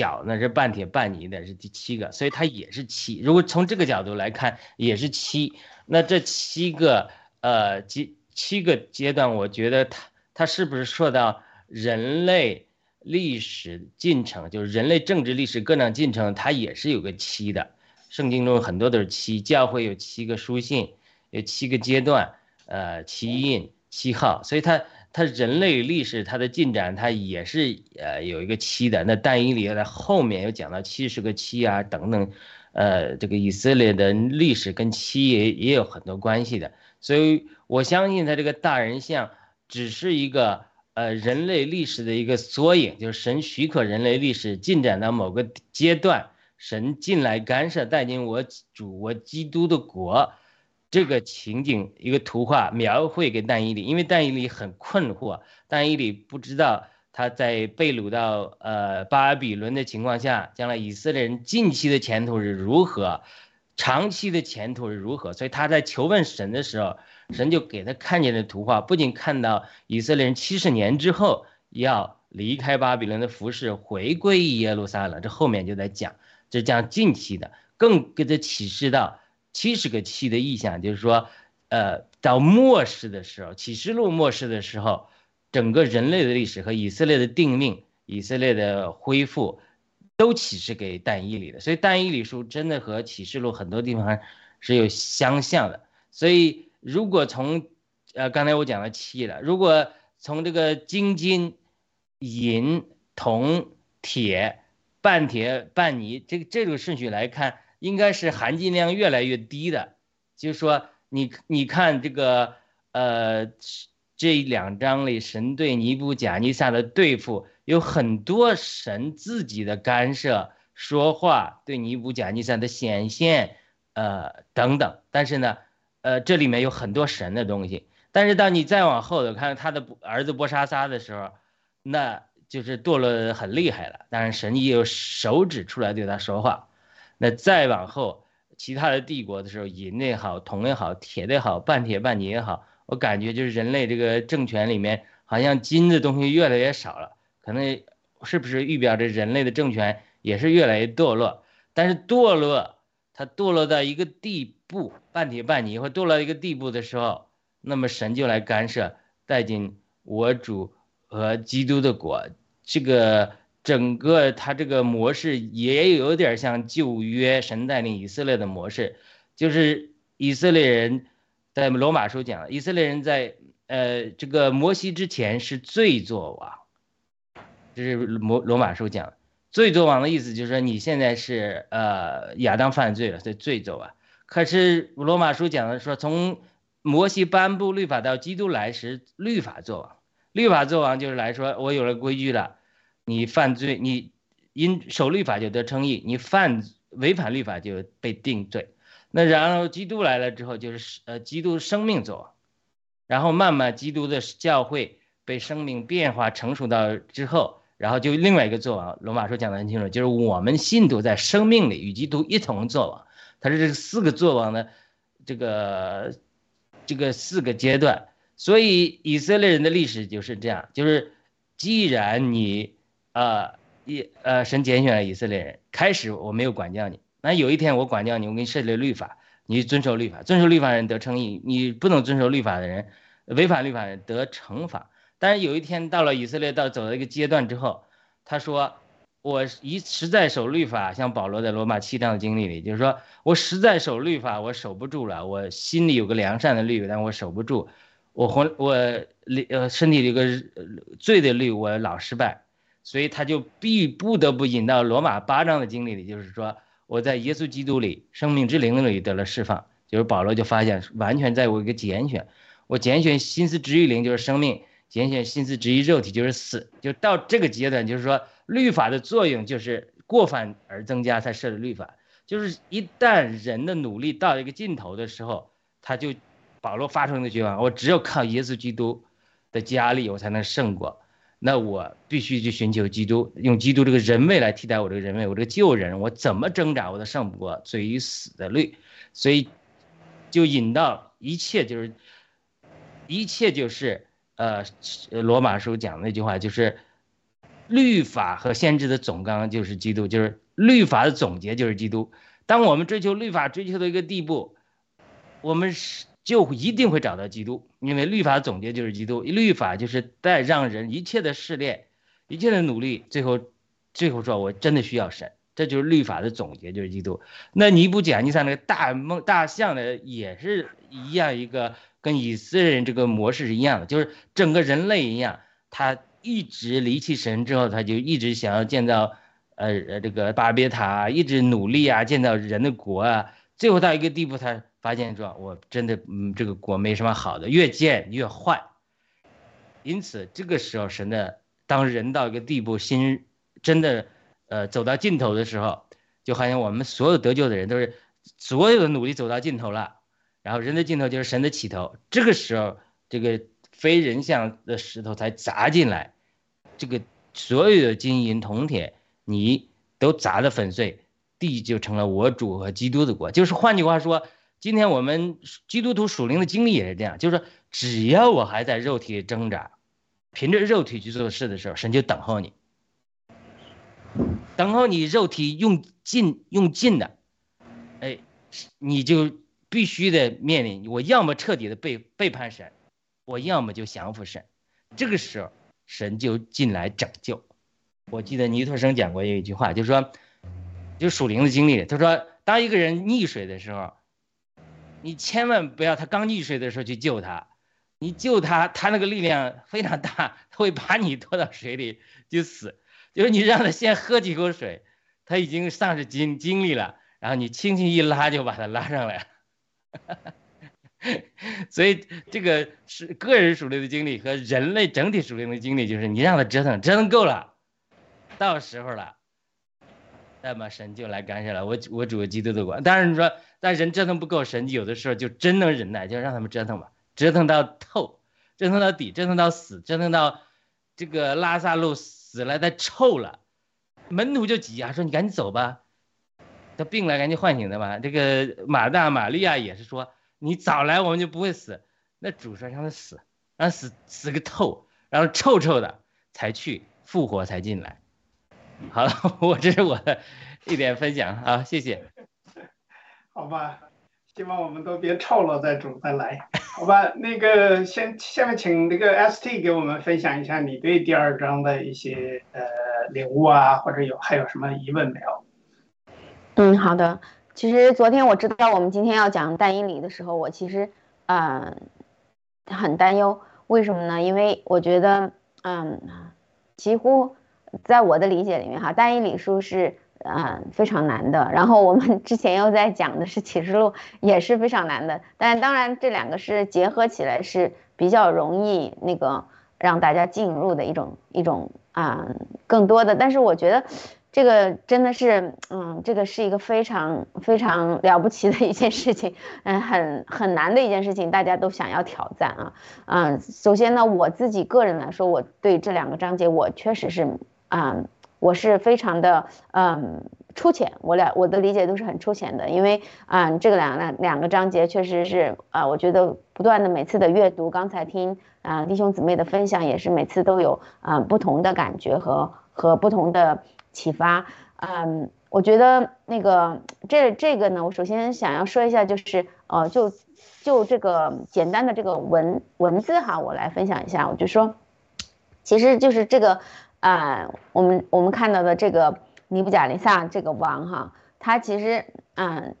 脚呢是半铁半泥的，是第七个。所以它也是七。如果从这个角度来看，也是七。那这七个呃几？七个阶段，我觉得它它是不是说到人类历史进程，就是人类政治历史各种进程，它也是有个七的。圣经中很多都是七，教会有七个书信，有七个阶段，呃，七印、七号，所以它它人类历史它的进展，它也是呃有一个七的。那但以理在后面又讲到七十个七啊等等，呃，这个以色列的历史跟七也也有很多关系的。所以我相信他这个大人像只是一个呃人类历史的一个缩影，就是神许可人类历史进展到某个阶段，神进来干涉带进我主我基督的国，这个情景一个图画描绘给但以理，因为但以理很困惑，但以理不知道他在被掳到呃巴比伦的情况下，将来以色列人近期的前途是如何。长期的前途是如何？所以他在求问神的时候，神就给他看见的图画，不仅看到以色列人七十年之后要离开巴比伦的服饰，回归耶路撒冷，这后面就在讲，这讲近期的，更给他启示到七十个期的意象，就是说，呃，到末世的时候，启示录末世的时候，整个人类的历史和以色列的定命，以色列的恢复。都启示给但以理的，所以但以理书真的和启示录很多地方是有相像的。所以如果从呃刚才我讲了七了，如果从这个金金银铜铁半铁半泥这个这种顺序来看，应该是含金量越来越低的。就是说，你你看这个呃这两章里神对尼布甲尼撒的对付。有很多神自己的干涉、说话，对尼布甲尼撒的显现，呃等等。但是呢，呃，这里面有很多神的东西。但是当你再往后的看他的儿子波沙撒的时候，那就是堕落很厉害了。当然，神也有手指出来对他说话。那再往后，其他的帝国的时候，银也好，铜也好，铁的也好，半铁半泥也好，我感觉就是人类这个政权里面，好像金的东西越来越少了。可能是不是预表着人类的政权也是越来越堕落？但是堕落，它堕落到一个地步，半铁半泥，或堕落到一个地步的时候，那么神就来干涉，带进我主和基督的国。这个整个它这个模式也有点像旧约神带领以色列的模式，就是以色列人在罗马书讲，以色列人在呃这个摩西之前是罪作王。这是罗罗马书讲，罪作王的意思就是说你现在是呃亚当犯罪了，所以罪作王。可是罗马书讲的说，从摩西颁布律法到基督来时，律法作王。律法作王就是来说，我有了规矩了，你犯罪，你因守律法就得称义，你犯违反律法就被定罪。那然后基督来了之后，就是呃基督生命作王，然后慢慢基督的教会被生命变化成熟到之后。然后就另外一个作王，罗马书讲的很清楚，就是我们信徒在生命里与基督一同作王。他是这四个作王的这个这个四个阶段。所以以色列人的历史就是这样，就是既然你呃一呃神拣选了以色列人，开始我没有管教你，那有一天我管教你，我给你设立律法，你遵守律法，遵守律法人得称义，你不能遵守律法的人，违反律法人得惩罚。但是有一天到了以色列到走到一个阶段之后，他说：“我一实在守律法，像保罗在罗马七章的经历里，就是说我实在守律法，我守不住了。我心里有个良善的律，但我守不住。我魂我呃身体里个罪的律，我老失败，所以他就必不得不引到罗马八章的经历里，就是说我在耶稣基督里生命之灵里得了释放。就是保罗就发现完全在我一个拣选，我拣选心思之于灵就是生命，拣选心思之于肉体就是死。就到这个阶段，就是说。律法的作用就是过犯而增加才设的律法，就是一旦人的努力到一个尽头的时候，他就保罗发出的绝望，我只有靠耶稣基督的加力，我才能胜过。那我必须去寻求基督，用基督这个人位来替代我这个人位，我这个旧人，我怎么挣扎我都胜不过罪与死的律，所以就引到一切就是一切就是呃罗马书讲的那句话就是。律法和先知的总纲就是基督，就是律法的总结就是基督。当我们追求律法追求到一个地步，我们是就一定会找到基督，因为律法总结就是基督。律法就是在让人一切的试炼，一切的努力，最后最后说我真的需要神，这就是律法的总结就是基督。那尼布甲尼撒那个大梦大象的也是一样，一个跟以色列人这个模式是一样的，就是整个人类一样，他。一直离弃神之后，他就一直想要建造，呃呃这个巴别塔，一直努力啊，建造人的国啊。最后到一个地步，他发现说，我真的嗯这个国没什么好的，越建越坏。因此这个时候，神的当人到一个地步，心真的呃走到尽头的时候，就好像我们所有得救的人都是所有的努力走到尽头了，然后人的尽头就是神的起头。这个时候，这个。非人像的石头才砸进来，这个所有的金银铜铁，你都砸得粉碎，地就成了我主和基督的国。就是换句话说，今天我们基督徒属灵的经历也是这样，就是说，只要我还在肉体里挣扎，凭着肉体去做事的时候，神就等候你，等候你肉体用尽用尽的，哎，你就必须得面临，我要么彻底的背背叛神。我要么就降服神，这个时候神就进来拯救。我记得尼特生讲过一句话，就是说，就属灵的经历，他说，当一个人溺水的时候，你千万不要他刚溺水的时候去救他，你救他，他那个力量非常大，他会把你拖到水里就死。就是你让他先喝几口水，他已经丧失精精力了，然后你轻轻一拉就把他拉上来。所以，这个是个人属灵的经历和人类整体属灵的经历，就是你让他折腾，折腾够了，到时候了，那么神就来干涉了。我我主基督的管，但是你说，但人折腾不够，神有的时候就真能忍耐，就让他们折腾吧，折腾到透，折腾到底，折腾到死，折腾到这个拉萨路死了，他臭了，门徒就急啊，说你赶紧走吧，他病了，赶紧唤醒他吧。这个马大、玛利亚也是说。你早来，我们就不会死。那主说让他死，让他死死个透，然后臭臭的才去复活才进来。好了，我这是我的一点分享啊，谢谢。好吧，希望我们都别臭了再煮再来。好吧，那个先下面请那个 ST 给我们分享一下你对第二章的一些呃领悟啊，或者有还有什么疑问没有？嗯，好的。其实昨天我知道我们今天要讲但以理的时候，我其实，嗯，很担忧。为什么呢？因为我觉得，嗯，几乎在我的理解里面，哈，单一理数是，嗯，非常难的。然后我们 之前又在讲的是启示录，也是非常难的。但当然，这两个是结合起来是比较容易那个让大家进入的一种一种啊，更多的。但是我觉得。这个真的是，嗯，这个是一个非常非常了不起的一件事情，嗯，很很难的一件事情，大家都想要挑战啊，嗯，首先呢，我自己个人来说，我对这两个章节，我确实是，嗯，我是非常的，嗯，粗浅，我俩我的理解都是很粗浅的，因为，嗯，这个两两两个章节确实是，啊，我觉得不断的每次的阅读，刚才听啊弟兄姊妹的分享，也是每次都有啊不同的感觉和和不同的。启发，嗯，我觉得那个这这个呢，我首先想要说一下，就是呃，就就这个简单的这个文文字哈，我来分享一下，我就说，其实就是这个啊、我们我们看到的这个尼布甲尼撒这个王哈，他其实嗯。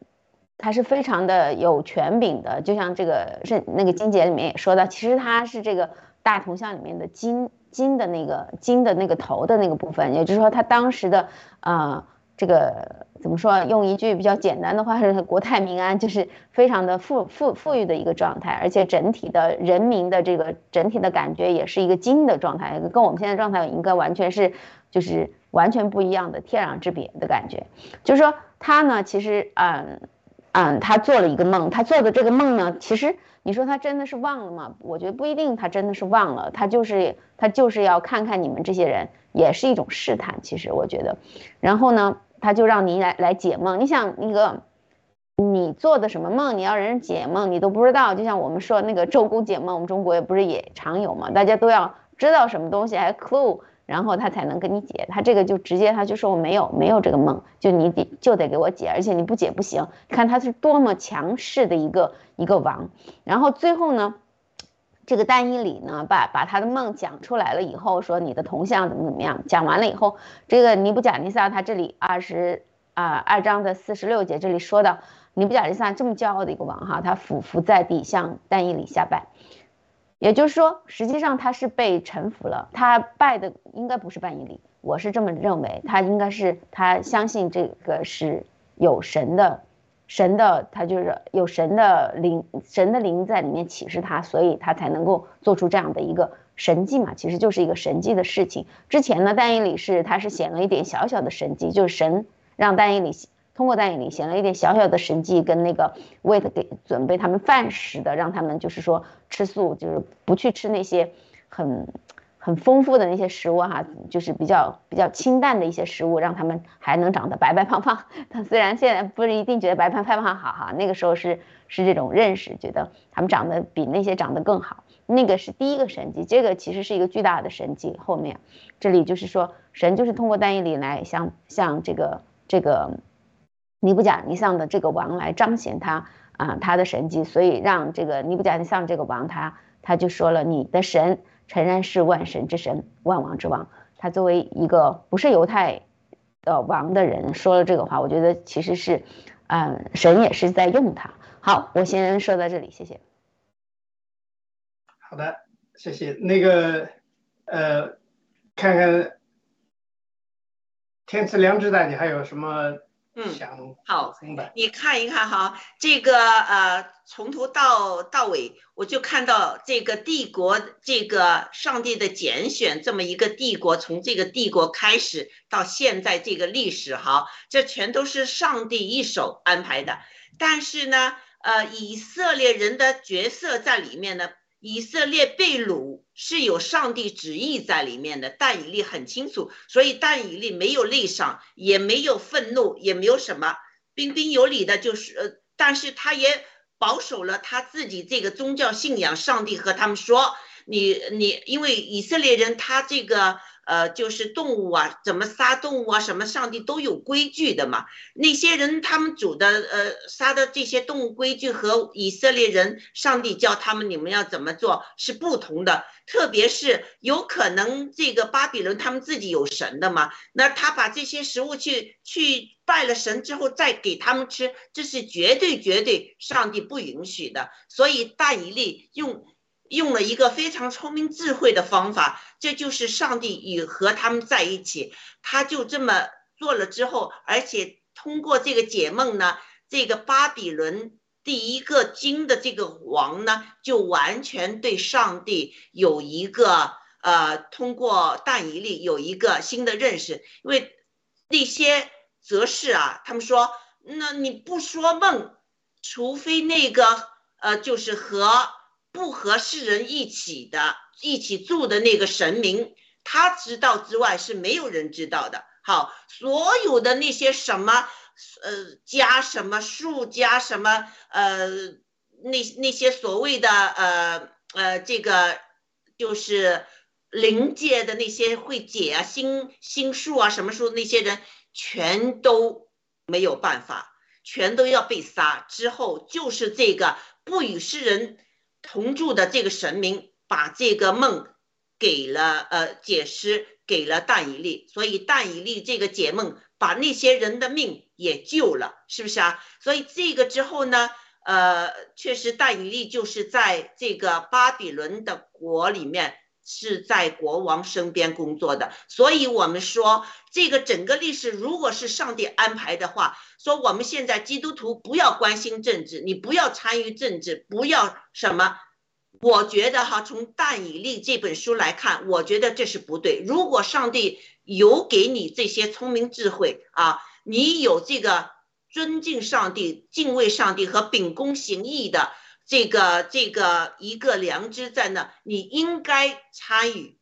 他是非常的有权柄的，就像这个是那个金节里面也说到，其实他是这个大铜像里面的金金的那个金的那个头的那个部分，也就是说他当时的啊这个怎么说？用一句比较简单的话是国泰民安，就是非常的富富富裕的一个状态，而且整体的人民的这个整体的感觉也是一个金的状态，跟我们现在状态应该完全是就是完全不一样的天壤之别的感觉。就是说他呢，其实嗯。嗯，他做了一个梦，他做的这个梦呢，其实你说他真的是忘了吗？我觉得不一定，他真的是忘了，他就是他就是要看看你们这些人，也是一种试探。其实我觉得，然后呢，他就让你来来解梦。你想那个你做的什么梦，你要人解梦，你都不知道。就像我们说那个周公解梦，我们中国也不是也常有嘛，大家都要知道什么东西，还 clue。然后他才能跟你解，他这个就直接他就说我没有没有这个梦，就你得就得给我解，而且你不解不行。看他是多么强势的一个一个王。然后最后呢，这个但以理呢把把他的梦讲出来了以后，说你的铜像怎么怎么样。讲完了以后，这个尼布甲尼撒他这里二十啊二章的四十六节这里说到，尼布甲尼撒这么骄傲的一个王哈，他俯伏在地向但以理下拜。也就是说，实际上他是被臣服了。他拜的应该不是半以理，我是这么认为。他应该是他相信这个是有神的，神的他就是有神的灵，神的灵在里面启示他，所以他才能够做出这样的一个神迹嘛。其实就是一个神迹的事情。之前呢，但以理是他是显了一点小小的神迹，就是神让但以理。通过但以理显了一点小小的神迹，跟那个为了给准备他们饭食的，让他们就是说吃素，就是不去吃那些很很丰富的那些食物哈，就是比较比较清淡的一些食物，让他们还能长得白白胖胖。他虽然现在不是一定觉得白胖胖胖好哈，那个时候是是这种认识，觉得他们长得比那些长得更好。那个是第一个神迹，这个其实是一个巨大的神迹。后面这里就是说，神就是通过但以理来向向这个这个。尼布甲尼撒的这个王来彰显他啊他的神迹，所以让这个尼布甲尼撒这个王他他就说了，你的神诚然是万神之神，万王之王。他作为一个不是犹太的王的人说了这个话，我觉得其实是，嗯，神也是在用他。好，我先说到这里，谢谢。好的，谢谢。那个呃，看看天赐良知大姐还有什么？嗯，想好的，你看一看哈，这个呃，从头到到尾，我就看到这个帝国，这个上帝的拣选，这么一个帝国，从这个帝国开始到现在这个历史哈，这全都是上帝一手安排的。但是呢，呃，以色列人的角色在里面呢。以色列被掳是有上帝旨意在里面的，但以利很清楚，所以但以利没有内伤，也没有愤怒，也没有什么，彬彬有礼的，就是呃，但是他也保守了他自己这个宗教信仰。上帝和他们说：“你你，因为以色列人他这个。”呃，就是动物啊，怎么杀动物啊，什么上帝都有规矩的嘛。那些人他们煮的呃杀的这些动物规矩和以色列人上帝教他们你们要怎么做是不同的。特别是有可能这个巴比伦他们自己有神的嘛，那他把这些食物去去拜了神之后再给他们吃，这是绝对绝对上帝不允许的。所以大以利用。用了一个非常聪明智慧的方法，这就是上帝与和他们在一起，他就这么做了之后，而且通过这个解梦呢，这个巴比伦第一个金的这个王呢，就完全对上帝有一个呃，通过但以利有一个新的认识，因为那些则是啊，他们说，那你不说梦，除非那个呃，就是和。不和世人一起的、一起住的那个神明，他知道之外是没有人知道的。好，所有的那些什么，呃，加什么数加什么，呃，那那些所谓的呃呃，这个就是灵界的那些会解啊星星数啊什么数那些人，全都没有办法，全都要被杀。之后就是这个不与世人。同住的这个神明把这个梦给了呃解释给了但以利，所以但以利这个解梦把那些人的命也救了，是不是啊？所以这个之后呢，呃，确实但以利就是在这个巴比伦的国里面。是在国王身边工作的，所以我们说这个整个历史，如果是上帝安排的话，说我们现在基督徒不要关心政治，你不要参与政治，不要什么，我觉得哈，从但以利这本书来看，我觉得这是不对。如果上帝有给你这些聪明智慧啊，你有这个尊敬上帝、敬畏上帝和秉公行义的。这个这个一个良知在那，你应该参与，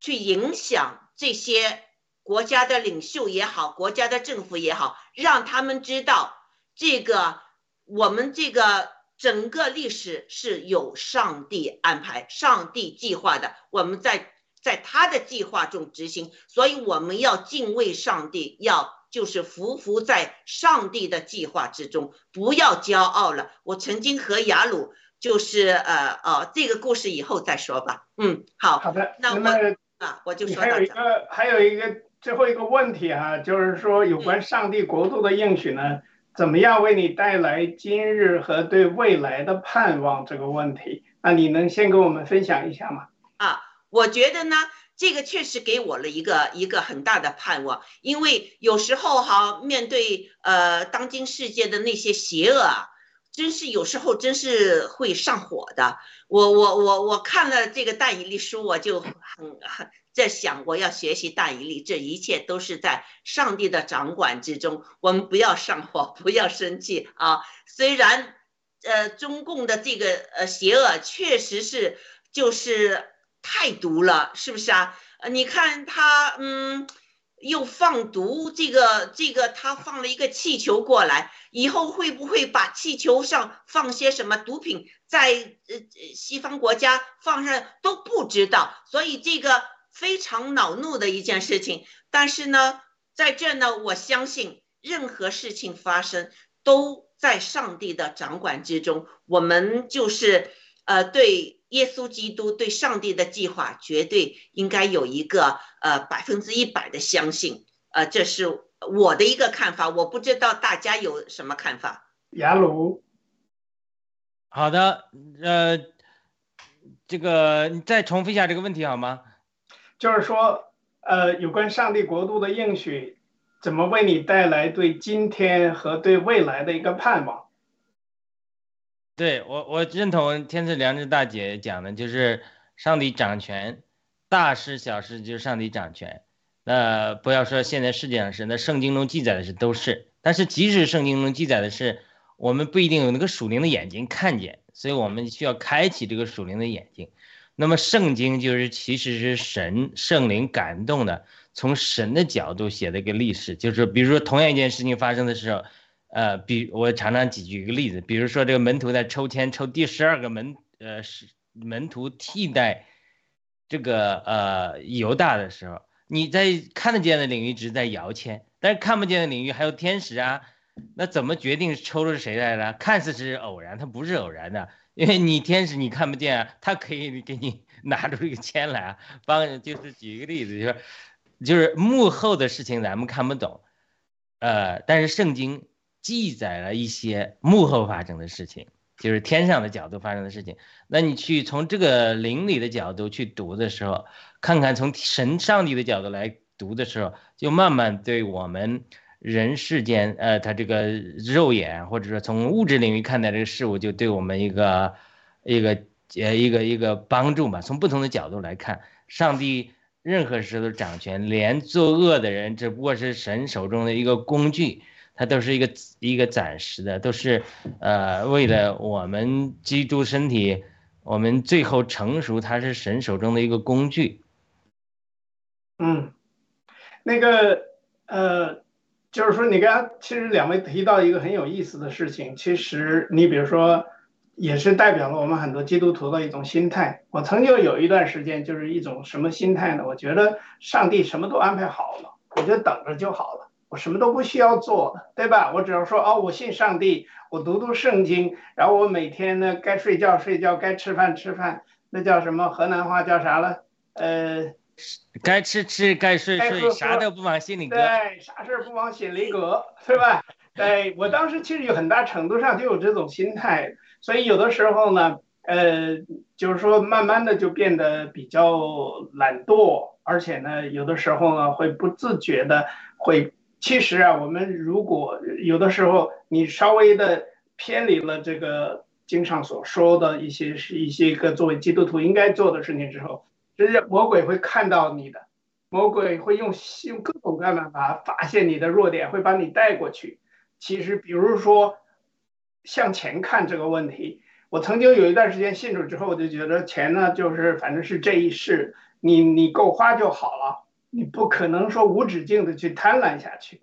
去影响这些国家的领袖也好，国家的政府也好，让他们知道这个我们这个整个历史是有上帝安排、上帝计划的，我们在在他的计划中执行，所以我们要敬畏上帝，要。就是匍匐在上帝的计划之中，不要骄傲了。我曾经和雅鲁就是呃呃，这个故事以后再说吧。嗯，好好的。那我啊，我就说还有一个还有一个最后一个问题哈，就是说有关上帝国度的应许呢，怎么样为你带来今日和对未来的盼望这个问题？那你能先跟我们分享一下吗？啊，我觉得呢。这个确实给我了一个一个很大的盼望，因为有时候哈，面对呃当今世界的那些邪恶啊，真是有时候真是会上火的。我我我我看了这个大以理书，我就很很在想，我要学习大以理，这一切都是在上帝的掌管之中。我们不要上火，不要生气啊。虽然呃中共的这个呃邪恶确实是就是。太毒了，是不是啊？你看他，嗯，又放毒，这个这个，他放了一个气球过来，以后会不会把气球上放些什么毒品，在呃西方国家放上都不知道，所以这个非常恼怒的一件事情。但是呢，在这呢，我相信任何事情发生都在上帝的掌管之中，我们就是呃对。耶稣基督对上帝的计划绝对应该有一个呃百分之一百的相信，呃，这是我的一个看法，我不知道大家有什么看法。雅鲁，好的，呃，这个你再重复一下这个问题好吗？就是说，呃，有关上帝国度的应许，怎么为你带来对今天和对未来的一个盼望？对我，我认同天赐良知大姐讲的，就是上帝掌权，大事小事就是上帝掌权。那不要说现在世界上是，那圣经中记载的是都是。但是即使圣经中记载的是，我们不一定有那个属灵的眼睛看见，所以我们需要开启这个属灵的眼睛。那么圣经就是其实是神圣灵感动的，从神的角度写的一个历史，就是比如说同样一件事情发生的时候。呃，比我常常举举一个例子，比如说这个门徒在抽签抽第十二个门，呃，是门徒替代这个呃犹大的时候，你在看得见的领域只是在摇签，但是看不见的领域还有天使啊，那怎么决定抽的是谁来的？看似是偶然，它不是偶然的，因为你天使你看不见啊，他可以给你 拿出一个签来啊，帮就是举一个例子，就是就是幕后的事情咱们看不懂，呃，但是圣经。记载了一些幕后发生的事情，就是天上的角度发生的事情。那你去从这个灵里的角度去读的时候，看看从神上帝的角度来读的时候，就慢慢对我们人世间，呃，他这个肉眼或者说从物质领域看待这个事物，就对我们一个一个呃一个一个帮助吧。从不同的角度来看，上帝任何时候都掌权，连作恶的人只不过是神手中的一个工具。它都是一个一个暂时的，都是，呃，为了我们基督身体，我们最后成熟，它是神手中的一个工具。嗯，那个，呃，就是说，你刚其实两位提到一个很有意思的事情，其实你比如说，也是代表了我们很多基督徒的一种心态。我曾经有一段时间就是一种什么心态呢？我觉得上帝什么都安排好了，我就等着就好了。我什么都不需要做，对吧？我只要说哦，我信上帝，我读读圣经，然后我每天呢该睡觉睡觉，该吃饭吃饭，那叫什么？河南话叫啥了？呃，该吃吃，该睡睡，啥都不往心里搁。对，啥事儿不往心里搁，对吧？对我当时其实有很大程度上就有这种心态，所以有的时候呢，呃，就是说慢慢的就变得比较懒惰，而且呢，有的时候呢会不自觉的会，其实啊，我们如果有的时候你稍微的偏离了这个经上所说的一些是一些个作为基督徒应该做的事情之后，这是魔鬼会看到你的。魔鬼会用用各种各样的办法发现你的弱点，会把你带过去。其实，比如说向前看这个问题，我曾经有一段时间信主之后，我就觉得钱呢，就是反正是这一世，你你够花就好了，你不可能说无止境的去贪婪下去。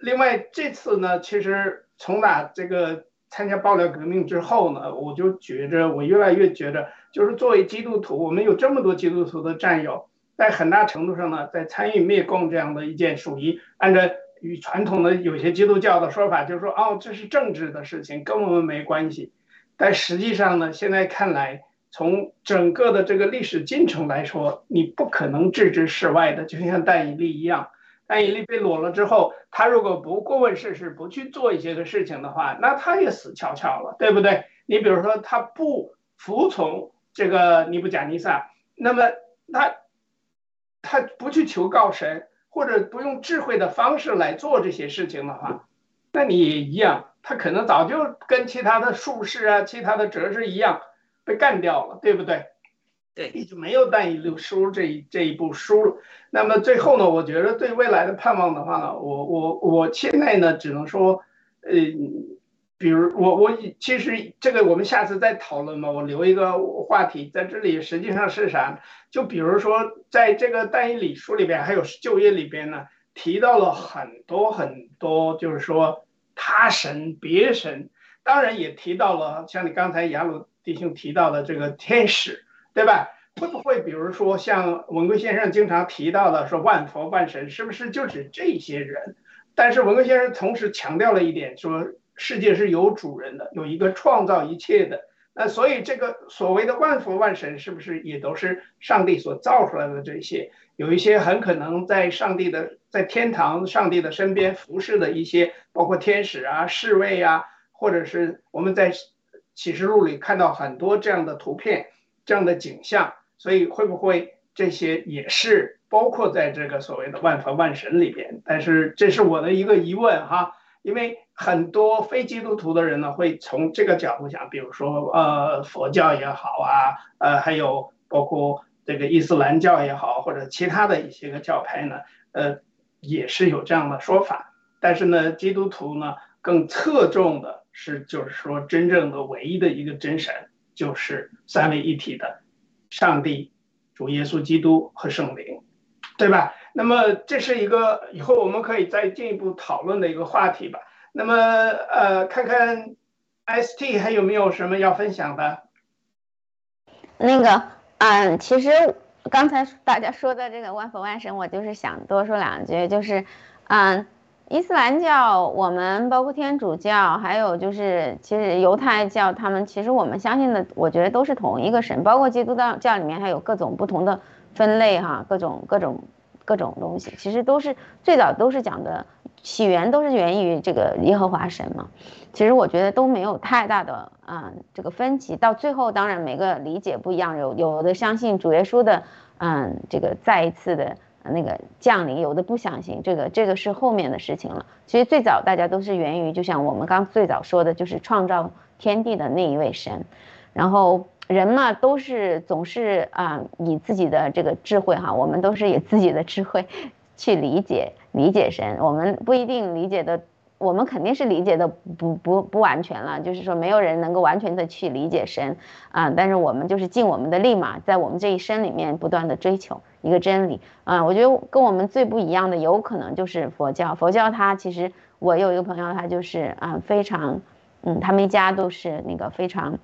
另外，这次呢，其实从打这个参加爆料革命之后呢，我就觉着我越来越觉着，就是作为基督徒，我们有这么多基督徒的战友。在很大程度上呢，在参与灭共这样的一件属于按照与传统的有些基督教的说法，就是说哦，这是政治的事情，跟我们没关系。但实际上呢，现在看来，从整个的这个历史进程来说，你不可能置之事外的。就像戴以利一样，戴以利被裸了之后，他如果不过问世事，不去做一些个事情的话，那他也死翘翘了，对不对？你比如说，他不服从这个尼布甲尼撒，那么他。他不去求告神，或者不用智慧的方式来做这些事情的话，那你也一样，他可能早就跟其他的术士啊、其他的哲士一样被干掉了，对不对？对，也就没有但以理书这一这一部输了。那么最后呢，我觉得对未来的盼望的话呢，我我我现在呢，只能说，呃。比如我我其实这个我们下次再讨论嘛，我留一个话题在这里，实际上是啥？就比如说在这个但以理书里边，还有就业里边呢，提到了很多很多，就是说他神别神，当然也提到了像你刚才雅鲁弟兄提到的这个天使，对吧？会不会比如说像文贵先生经常提到的说万佛万神，是不是就指这些人？但是文贵先生同时强调了一点说。世界是有主人的，有一个创造一切的。那所以这个所谓的万佛万神，是不是也都是上帝所造出来的？这些有一些很可能在上帝的在天堂上帝的身边服侍的一些，包括天使啊、侍卫啊，或者是我们在启示录里看到很多这样的图片、这样的景象。所以会不会这些也是包括在这个所谓的万佛万神里边？但是这是我的一个疑问哈。因为很多非基督徒的人呢，会从这个角度讲，比如说，呃，佛教也好啊，呃，还有包括这个伊斯兰教也好，或者其他的一些个教派呢，呃，也是有这样的说法。但是呢，基督徒呢，更侧重的是，就是说，真正的唯一的一个真神，就是三位一体的上帝、主耶稣基督和圣灵，对吧？那么这是一个以后我们可以再进一步讨论的一个话题吧。那么呃，看看 ST 还有没有什么要分享的？那个，嗯，其实刚才大家说的这个万佛万神，我就是想多说两句，就是，嗯，伊斯兰教，我们包括天主教，还有就是其实犹太教，他们其实我们相信的，我觉得都是同一个神，包括基督教教里面还有各种不同的分类哈，各种各种。各种东西其实都是最早都是讲的起源都是源于这个耶和华神嘛，其实我觉得都没有太大的啊这个分歧，到最后当然每个理解不一样，有有的相信主耶稣的嗯这个再一次的那个降临，有的不相信，这个这个是后面的事情了。其实最早大家都是源于就像我们刚最早说的，就是创造天地的那一位神，然后。人嘛，都是总是啊，以自己的这个智慧哈，我们都是以自己的智慧 去理解理解神。我们不一定理解的，我们肯定是理解的不不不完全了。就是说，没有人能够完全的去理解神啊。但是我们就是尽我们的力嘛，在我们这一生里面不断的追求一个真理啊。我觉得跟我们最不一样的，有可能就是佛教。佛教它其实，我有一个朋友，他就是啊，非常嗯，他们一家都是那个非常。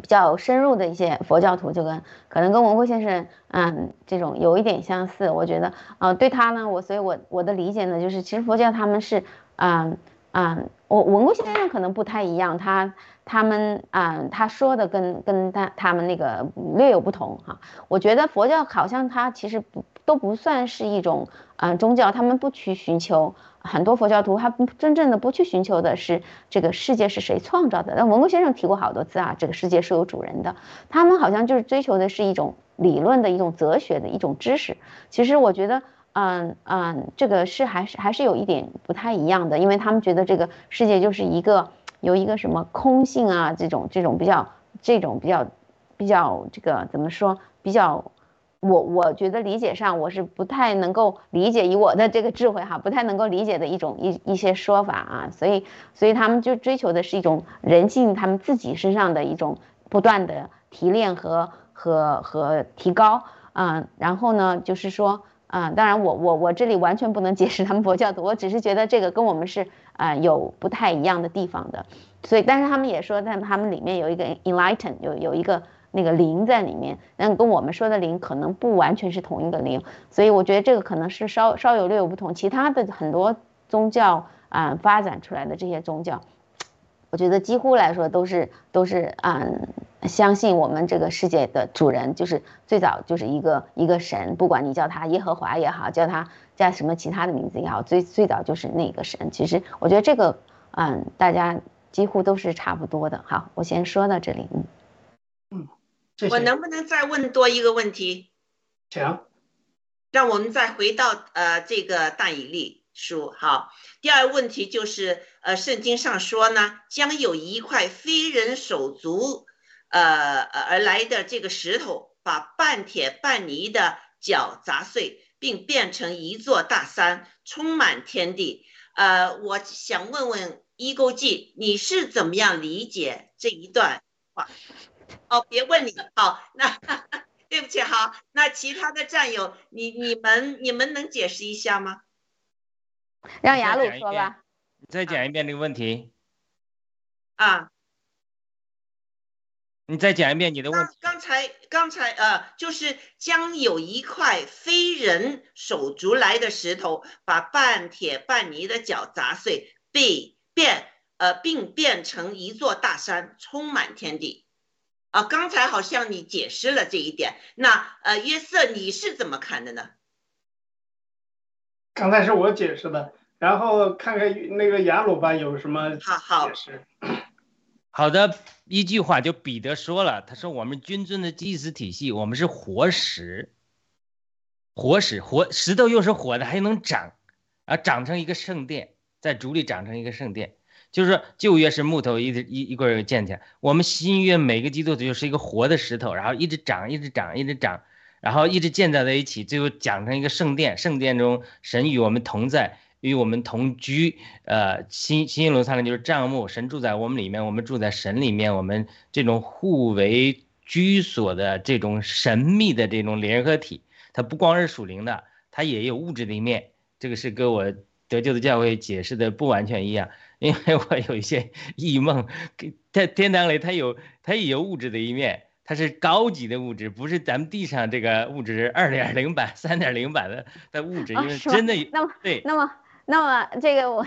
比较深入的一些佛教徒，就跟可能跟文慧先生，嗯，这种有一点相似。我觉得，呃，对他呢，我所以，我我的理解呢，就是其实佛教他们是，嗯嗯，我文姑先生可能不太一样，他他们啊、他说的跟跟他他们那个略有不同哈。我觉得佛教好像它其实不都不算是一种啊、宗教，他们不去寻求很多佛教徒，他真正的不去寻求的是这个世界是谁创造的。那文姑先生提过好多次啊，这个世界是有主人的，他们好像就是追求的是一种理论的一种哲学的一种知识。其实我觉得。嗯嗯，这个是还是还是有一点不太一样的，因为他们觉得这个世界就是一个有一个什么空性啊，这种这种比较这种比较比较这个怎么说比较，我我觉得理解上我是不太能够理解，以我的这个智慧哈，不太能够理解的一种一一些说法啊，所以所以他们就追求的是一种人性，他们自己身上的一种不断的提炼和和和提高啊、然后呢就是说。啊、当然我我我这里完全不能解释他们佛教的，我只是觉得这个跟我们是啊、有不太一样的地方的，所以但是他们也说，在他们里面有一个 enlighten，有有一个那个灵在里面，但跟我们说的灵可能不完全是同一个灵，所以我觉得这个可能是稍稍有略有不同。其他的很多宗教啊、发展出来的这些宗教，我觉得几乎来说都是都是嗯。相信我们这个世界的主人就是最早就是一个一个神，不管你叫他耶和华也好，叫他叫什么其他的名字也好，最最早就是那个神。其实我觉得这个，嗯，大家几乎都是差不多的。好，我先说到这里。嗯，我谢谢，能不能再问多一个问题？请。让我们再回到呃这个大以利书。好，第二个问题就是呃圣经上说呢，将有一块非人手足呃而来的这个石头，把半铁半泥的脚砸碎，并变成一座大山，充满天地。呃，我想问问伊勾记，你是怎么样理解这一段话？哦，别问你。好，那 对不起，好，那其他的战友，你你们你们能解释一下吗？让雅鲁说吧。你再讲一遍这个问题，啊，你再讲一遍你的问题。刚才刚才呃，就是将有一块非人手足来的石头，把半铁半泥的脚砸碎，被变呃，并变成一座大山，充满天地。啊，刚才好像你解释了这一点，那呃，约瑟你是怎么看的呢？刚才是我解释的，然后看看那个雅鲁班有什么好释。好的，一句话就彼得说了，他说我们君尊的祭司体系，我们是活石，活石活石头又是活的，还能长，啊，长成一个圣殿，在竹里长成一个圣殿。就是说旧约是木头一直一一棍儿建起来，我们新约每个基督徒就是一个活的石头，然后一直长，一直长，一直长，然后一直建造在一起，最后讲成一个圣殿。圣殿中神与我们同在，与我们同居。呃，新新耶路撒冷就是帐幕，神住在我们里面，我们住在神里面，我们这种互为居所的这种神秘的这种联合体，它不光是属灵的，它也有物质的一面。这个是跟我得救的教会解释的不完全一样，因为我有一些 异梦，在天堂里它有它也有物质的一面。它是高级的物质，不是咱们地上这个物质二点零版、三点零版的的物质，因为真的有那么对那么那么这个我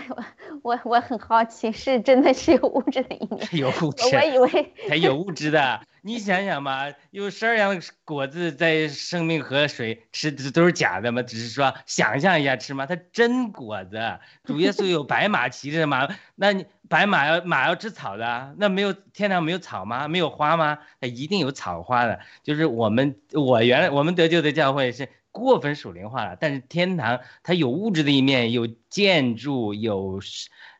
我我我很好奇，是真的是有物质的一面？是有物质我，我以为它有物质的。你想想嘛，有十二样果子在生命和水吃的都是假的嘛？只是说想象一下吃嘛？它真果子。主耶稣有白马骑着马，那你白马要马要吃草的啊，那没有天上没有草吗？没有花吗？它一定有草花的。就是我们我原来我们得救的教会是过分属灵化了，但是天堂它有物质的一面，有建筑，有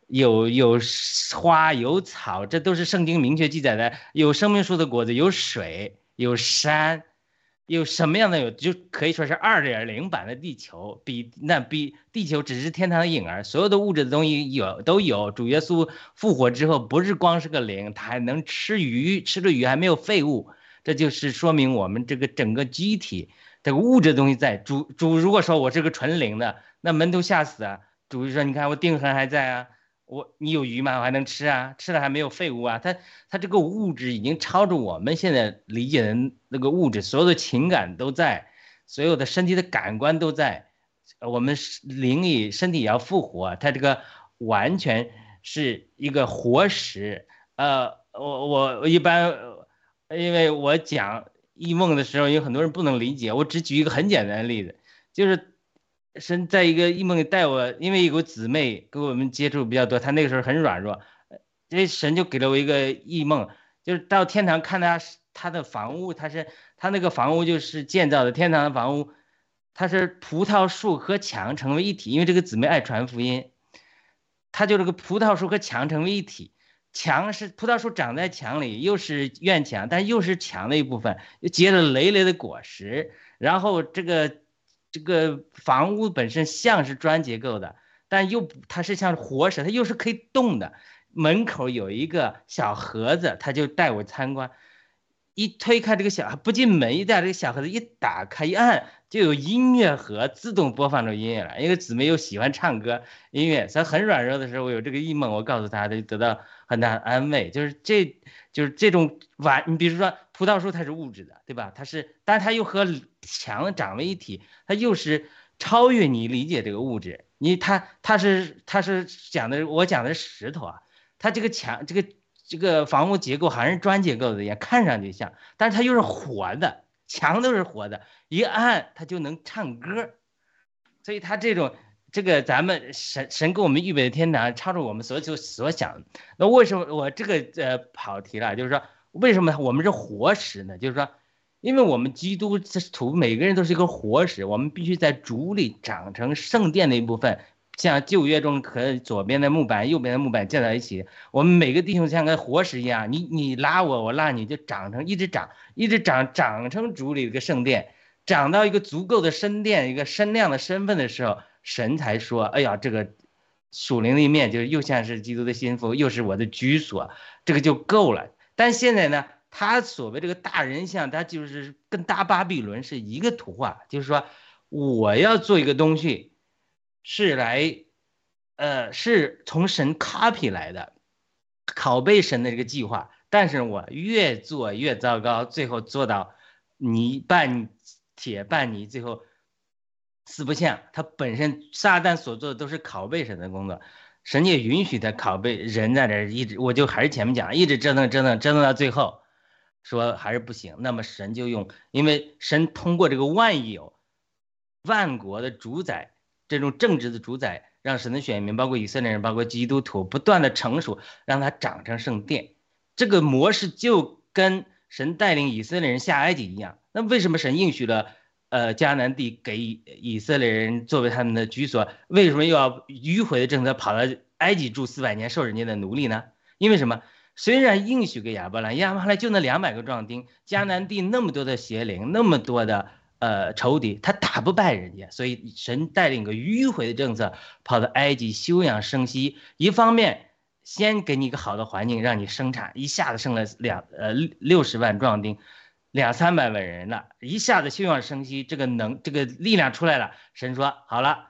有有花有草，这都是圣经明确记载的。有生命树的果子，有水，有山，有什么样的有，就可以说是二点零版的地球，比那比地球只是天堂的影儿，所有的物质的东西有都有。主耶稣复活之后，不是光是个灵，他还能吃鱼，吃了鱼还没有废物，这就是说明我们这个整个机体这个物质的东西在。主主如果说我是个纯灵的，那门徒吓死啊！主就说你看我定痕还在啊。我你有鱼吗？我还能吃啊，吃了还没有废物啊。它它这个物质已经超出我们现在理解的那个物质，所有的情感都在，所有的身体的感官都在。我们灵里身体也要复活，它这个完全是一个活食。呃，我我我一般，因为我讲异梦的时候，有很多人不能理解，我只举一个很简单的例子，就是神在一个异梦里带我，因为有个姊妹跟我们接触比较多，她那个时候很软弱，这神就给了我一个异梦，就是到天堂看她她的房屋，她是她那个房屋就是建造的天堂的房屋，它是葡萄树和墙成为一体，因为这个姊妹爱传福音，它就这个葡萄树和墙成为一体，墙是葡萄树长在墙里，又是院墙，但又是墙的一部分，结了累累的果实，然后这个这个房屋本身像是砖结构的，但又它是像活石，它又是可以动的。门口有一个小盒子，他就带我参观。一推开这个小，不进门一带这个小盒子一打开一按，就有音乐盒自动播放着音乐了。因为姊妹又喜欢唱歌音乐，所以很软弱的时候，我有这个异梦，我告诉她，她就得到很大的安慰。就是这，就是这种完，你比如说葡萄树，它是物质的，对吧？它是，但它又和墙长为一体，它又是超越你理解这个物质。你它它是它是讲的，我讲的是石头啊。它这个墙，这个这个房屋结构好像是砖结构的一样，看上去像，但是它又是活的，墙都是活的，一按它就能唱歌，所以它这种这个咱们神神给我们预备的天堂，超出我们所求所想。那为什么我这个呃跑题了？就是说为什么我们是活石呢？就是说，因为我们基督徒每个人都是一个活石，我们必须在主里长成圣殿的一部分。像旧约中和左边的木板、右边的木板建在一起，我们每个弟兄像个活石一样，你你拉我，我拉你，就长成一直长，一直长，长成主里一个圣殿，长到一个足够的身殿、一个身量的身份的时候，神才说：“哎呀，这个属灵的一面，就是又像是基督的心腹，又是我的居所，这个就够了。”但现在呢，他所谓这个大人像，他就是跟大巴比伦是一个图画，就是说我要做一个东西。是来，呃，是从神 copy 来的，拷贝神的这个计划。但是我越做越糟糕，最后做到泥半铁半泥，最后四不像。他本身撒旦所做的都是拷贝神的工作，神也允许他拷贝人在这一直，我就还是前面讲，一直折腾折腾折腾到最后，说还是不行。那么神就用，因为神通过这个万有万国的主宰。这种政治的主宰，让神的选民，包括以色列人，包括基督徒，不断的成熟，让它长成圣殿。这个模式就跟神带领以色列人下埃及一样。那为什么神应许了，呃，迦南地给以色列人作为他们的居所？为什么又要迂回的政策跑到埃及住四百年，受人家的奴隶呢？因为什么？虽然应许给亚伯兰，亚伯兰就那两百个壮丁，迦南地那么多的邪灵，那么多的。呃，仇敌他打不败人家，所以神带领个迂回的政策，跑到埃及休养生息。一方面，先给你一个好的环境，让你生产，一下子生了两呃六十万壮丁，两三百万人了，一下子休养生息，这个能这个力量出来了。神说好了，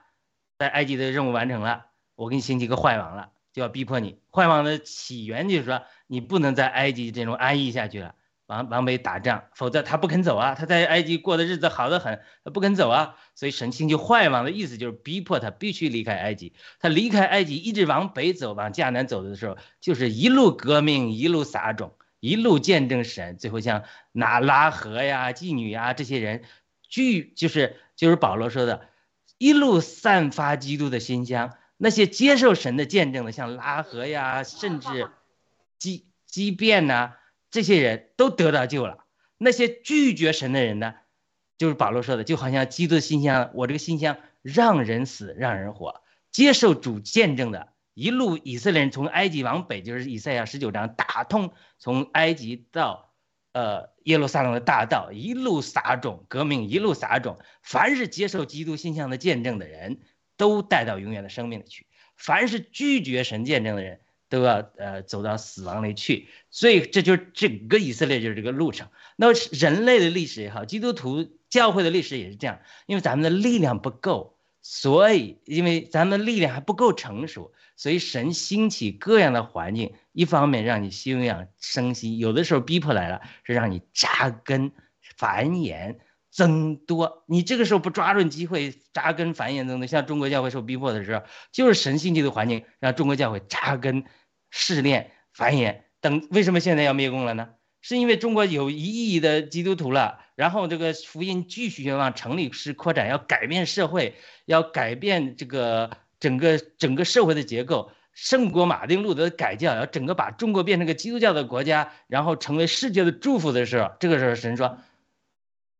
在埃及的任务完成了，我给你兴起一个坏王了，就要逼迫你。坏王的起源就是说，你不能在埃及这种安逸下去了。往往北打仗，否则他不肯走啊！他在埃及过的日子好得很，他不肯走啊！所以神兴就坏王的意思就是逼迫他必须离开埃及。他离开埃及，一直往北走，往迦南走的时候，就是一路革命，一路撒种，一路见证神。最后像拿拉河呀、妓女呀这些人，聚就是就是保罗说的，一路散发基督的馨香。那些接受神的见证的，像拉合呀，甚至 畸畸变呐。这些人都得到救了，那些拒绝神的人呢？就是保罗说的，就好像基督的心香，我这个心香让人死，让人活。接受主见证的，一路以色列人从埃及往北，就是以赛亚十九章打通从埃及到呃耶路撒冷的大道，一路撒种革命，一路撒种。凡是接受基督心香的见证的人，都带到永远的生命里去；凡是拒绝神见证的人，都要呃走到死亡里去，所以这就是整个以色列就是这个路程。那人类的历史也好，基督徒教会的历史也是这样。因为咱们的力量不够，所以因为咱们的力量还不够成熟，所以神兴起各样的环境，一方面让你休养生息，有的时候逼迫来了是让你扎根繁衍，增多。你这个时候不抓住机会扎根繁衍增多，像中国教会受逼迫的时候，就是神兴起的环境让中国教会扎根、试炼、繁衍等。为什么现在要灭共了呢？是因为中国有一亿的基督徒了，然后这个福音继续要往城里是扩展，要改变社会，要改变这个整个整个社会的结构。圣国马丁路德的改教，要整个把中国变成个基督教的国家，然后成为世界的祝福的时候，这个时候神说，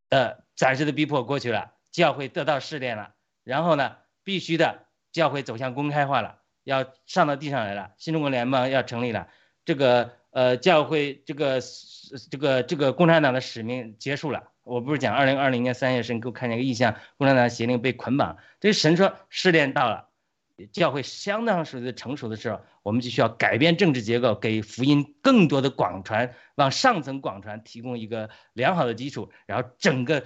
呃，暂时的逼迫过去了，教会得到试炼了，然后呢，必须的教会走向公开化了，要上到地上来了，新中国联邦要成立了，这个呃教会这个这个这个共产党的使命结束了。我不是讲二零二零年三月神给我看见个意象，共产党邪灵被捆绑，这神说试炼到了。教会相当是成熟的时候，我们就需要改变政治结构，给福音更多的广传，往上层广传提供一个良好的基础，然后整个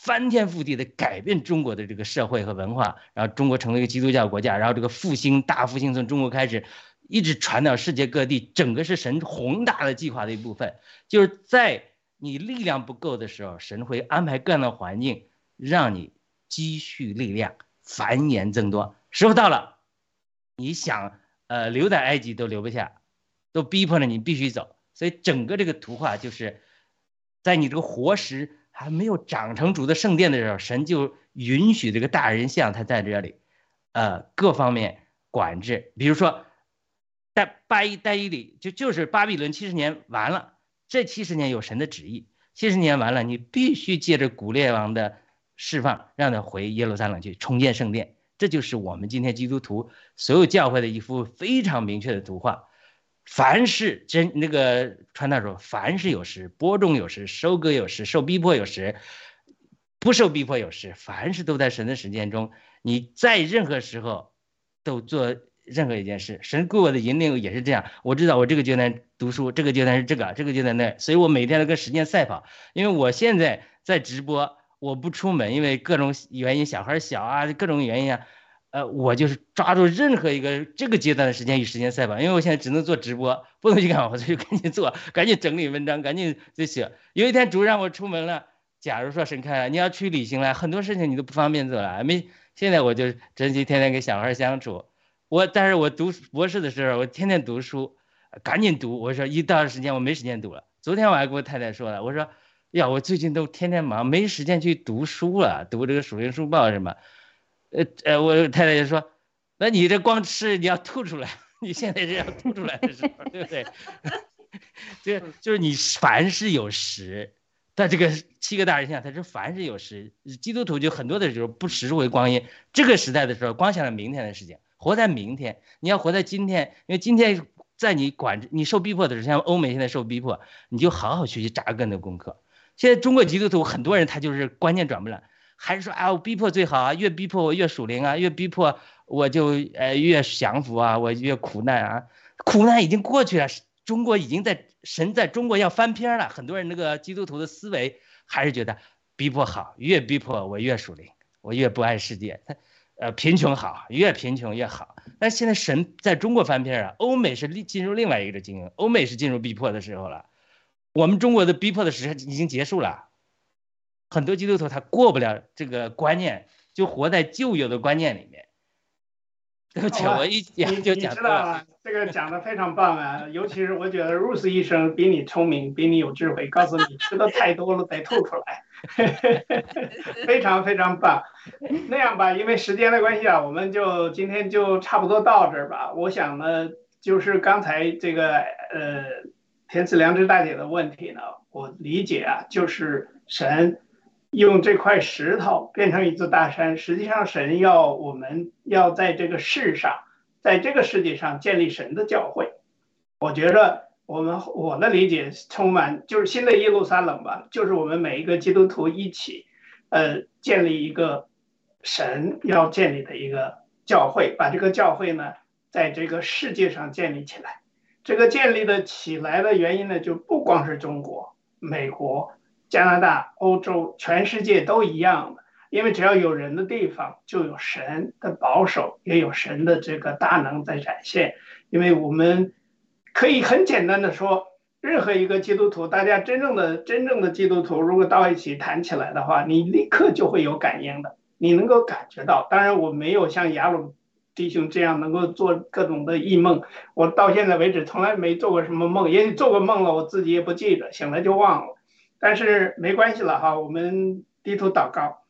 翻天覆地的改变中国的这个社会和文化，然后中国成为一个基督教国家，然后这个复兴大复兴从中国开始，一直传到世界各地，整个是神宏大的计划的一部分。就是在你力量不够的时候，神会安排各样的环境，让你积蓄力量，繁衍增多。时候到了，你想呃留在埃及都留不下，都逼迫着你必须走。所以整个这个图画就是，在你这个活时还没有长成主的圣殿的时候，神就允许这个大人像他在这里，呃各方面管制。比如说，在巴伊戴伊里就就是巴比伦七十年完了，这七十年有神的旨意，七十年完了，你必须借着古列王的释放，让他回耶路撒冷去重建圣殿。这就是我们今天基督徒所有教会的一幅非常明确的图画。凡是真那个传道说，凡是有时播种有时收割有时受逼迫有时不受逼迫有时，凡是都在神的时间中。你在任何时候都做任何一件事，神给我的引领也是这样。我知道我这个阶段读书，这个阶段是这个，这个阶段那，所以我每天都跟时间赛跑。因为我现在在直播。我不出门，因为各种原因，小孩小啊，各种原因啊，呃，我就是抓住任何一个这个阶段的时间与时间赛跑，因为我现在只能做直播，不能去干活，所以赶紧做，赶紧整理文章，赶紧就写。有一天主任让我出门了，假如说沈开了，你要去旅行了，很多事情你都不方便做了，没。现在我就珍惜天天跟小孩相处，我但是我读博士的时候，我天天读书，赶紧读。我说一到时间我没时间读了。昨天我还跟我太太说了，我说。呀，我最近都天天忙，没时间去读书了，读这个属灵书报什么。呃呃，我太太就说：“那你这光吃，你要吐出来，你现在是要吐出来的时候，对不对？” 就就是你凡是有时，但这个七个大人像，他是凡是有时，基督徒就很多的时候不食为光阴。这个时代的时候，光想着明天的事情，活在明天，你要活在今天，因为今天在你管你受逼迫的时候，像欧美现在受逼迫，你就好好学习扎根的功课。现在中国基督徒很多人他就是观念转不了，还是说啊我逼迫最好啊，越逼迫我越属灵啊，越逼迫我就呃越降服啊，我越苦难啊，苦难已经过去了，中国已经在神在中国要翻篇了。很多人那个基督徒的思维还是觉得逼迫好，越逼迫我越属灵，我越不爱世界。呃贫穷好，越贫穷越好。但现在神在中国翻篇了，欧美是进入另外一个经营，欧美是进入逼迫的时候了。我们中国的逼迫的时候已经结束了，很多基督徒他过不了这个观念，就活在旧有的观念里面。对不起，我一讲就讲知道了。这个讲的非常棒啊，尤其是我觉得 Rose 医生比你聪明，比你有智慧，告诉你吃的太多了得吐出来，非常非常棒。那样吧，因为时间的关系啊，我们就今天就差不多到这儿吧。我想呢，就是刚才这个呃。田赐良知大姐的问题呢？我理解啊，就是神用这块石头变成一座大山。实际上，神要我们要在这个世上，在这个世界上建立神的教会。我觉得我们我的理解充满就是新的耶路撒冷吧，就是我们每一个基督徒一起，呃，建立一个神要建立的一个教会，把这个教会呢，在这个世界上建立起来。这个建立的起来的原因呢，就不光是中国、美国、加拿大、欧洲，全世界都一样的。因为只要有人的地方，就有神的保守，也有神的这个大能在展现。因为我们可以很简单的说，任何一个基督徒，大家真正的真正的基督徒，如果到一起谈起来的话，你立刻就会有感应的，你能够感觉到。当然，我没有像雅鲁弟兄这样能够做各种的异梦，我到现在为止从来没做过什么梦，也许做过梦了，我自己也不记得，醒了就忘了。但是没关系了哈，我们低头祷告。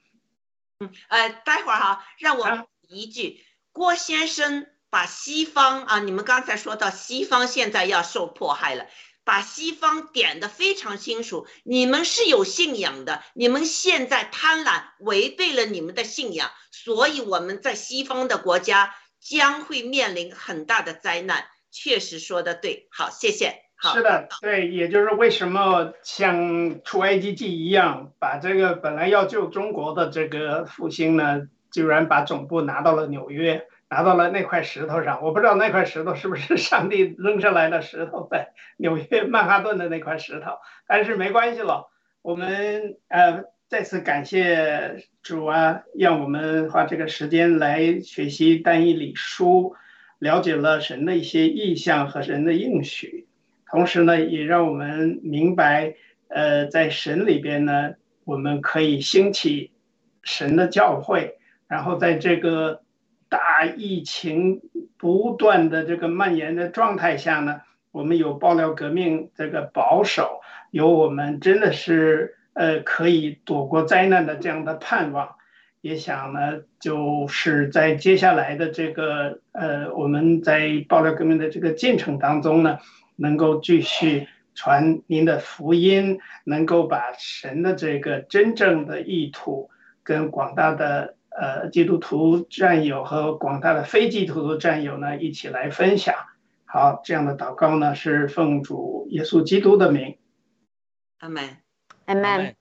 嗯呃，待会儿哈，让我啊一句，郭先生把西方啊，你们刚才说到西方现在要受迫害了，把西方点的非常清楚。你们是有信仰的，你们现在贪婪，违背了你们的信仰，所以我们在西方的国家将会面临很大的灾难。确实说的对，好，谢谢。好，是的，对，也就是为什么像出埃及记一样，把这个本来要救中国的这个复兴呢，居然把总部拿到了纽约，拿到了那块石头上。我不知道那块石头是不是 上帝扔下来的石头，在纽约曼哈顿的那块石头，但是没关系了。我们呃再次感谢主啊，让我们花这个时间来学习单一理书，了解了神的一些意象和神的应许。同时呢，也让我们明白，呃，在神里边呢，我们可以兴起神的教会，然后在这个大疫情不断的这个蔓延的状态下呢，我们有爆料革命这个保守，有我们真的是呃可以躲过灾难的这样的盼望。也想呢，就是在接下来的这个呃，我们在爆料革命的这个进程当中呢。能够继续传您的福音，能够把神的这个真正的意图跟广大的呃基督徒战友和广大的非基督徒战友呢一起来分享。好，这样的祷告呢是奉主耶稣基督的名。阿门。阿门。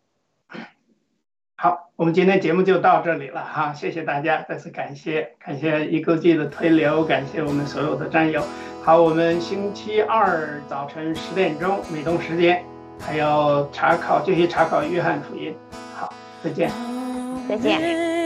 好，我们今天节目就到这里了哈，谢谢大家，再次感谢感谢一个季的推流，感谢我们所有的战友。好，我们星期二早晨十点钟美东时间还要查考，继续查考约翰福音。好，再见。再见。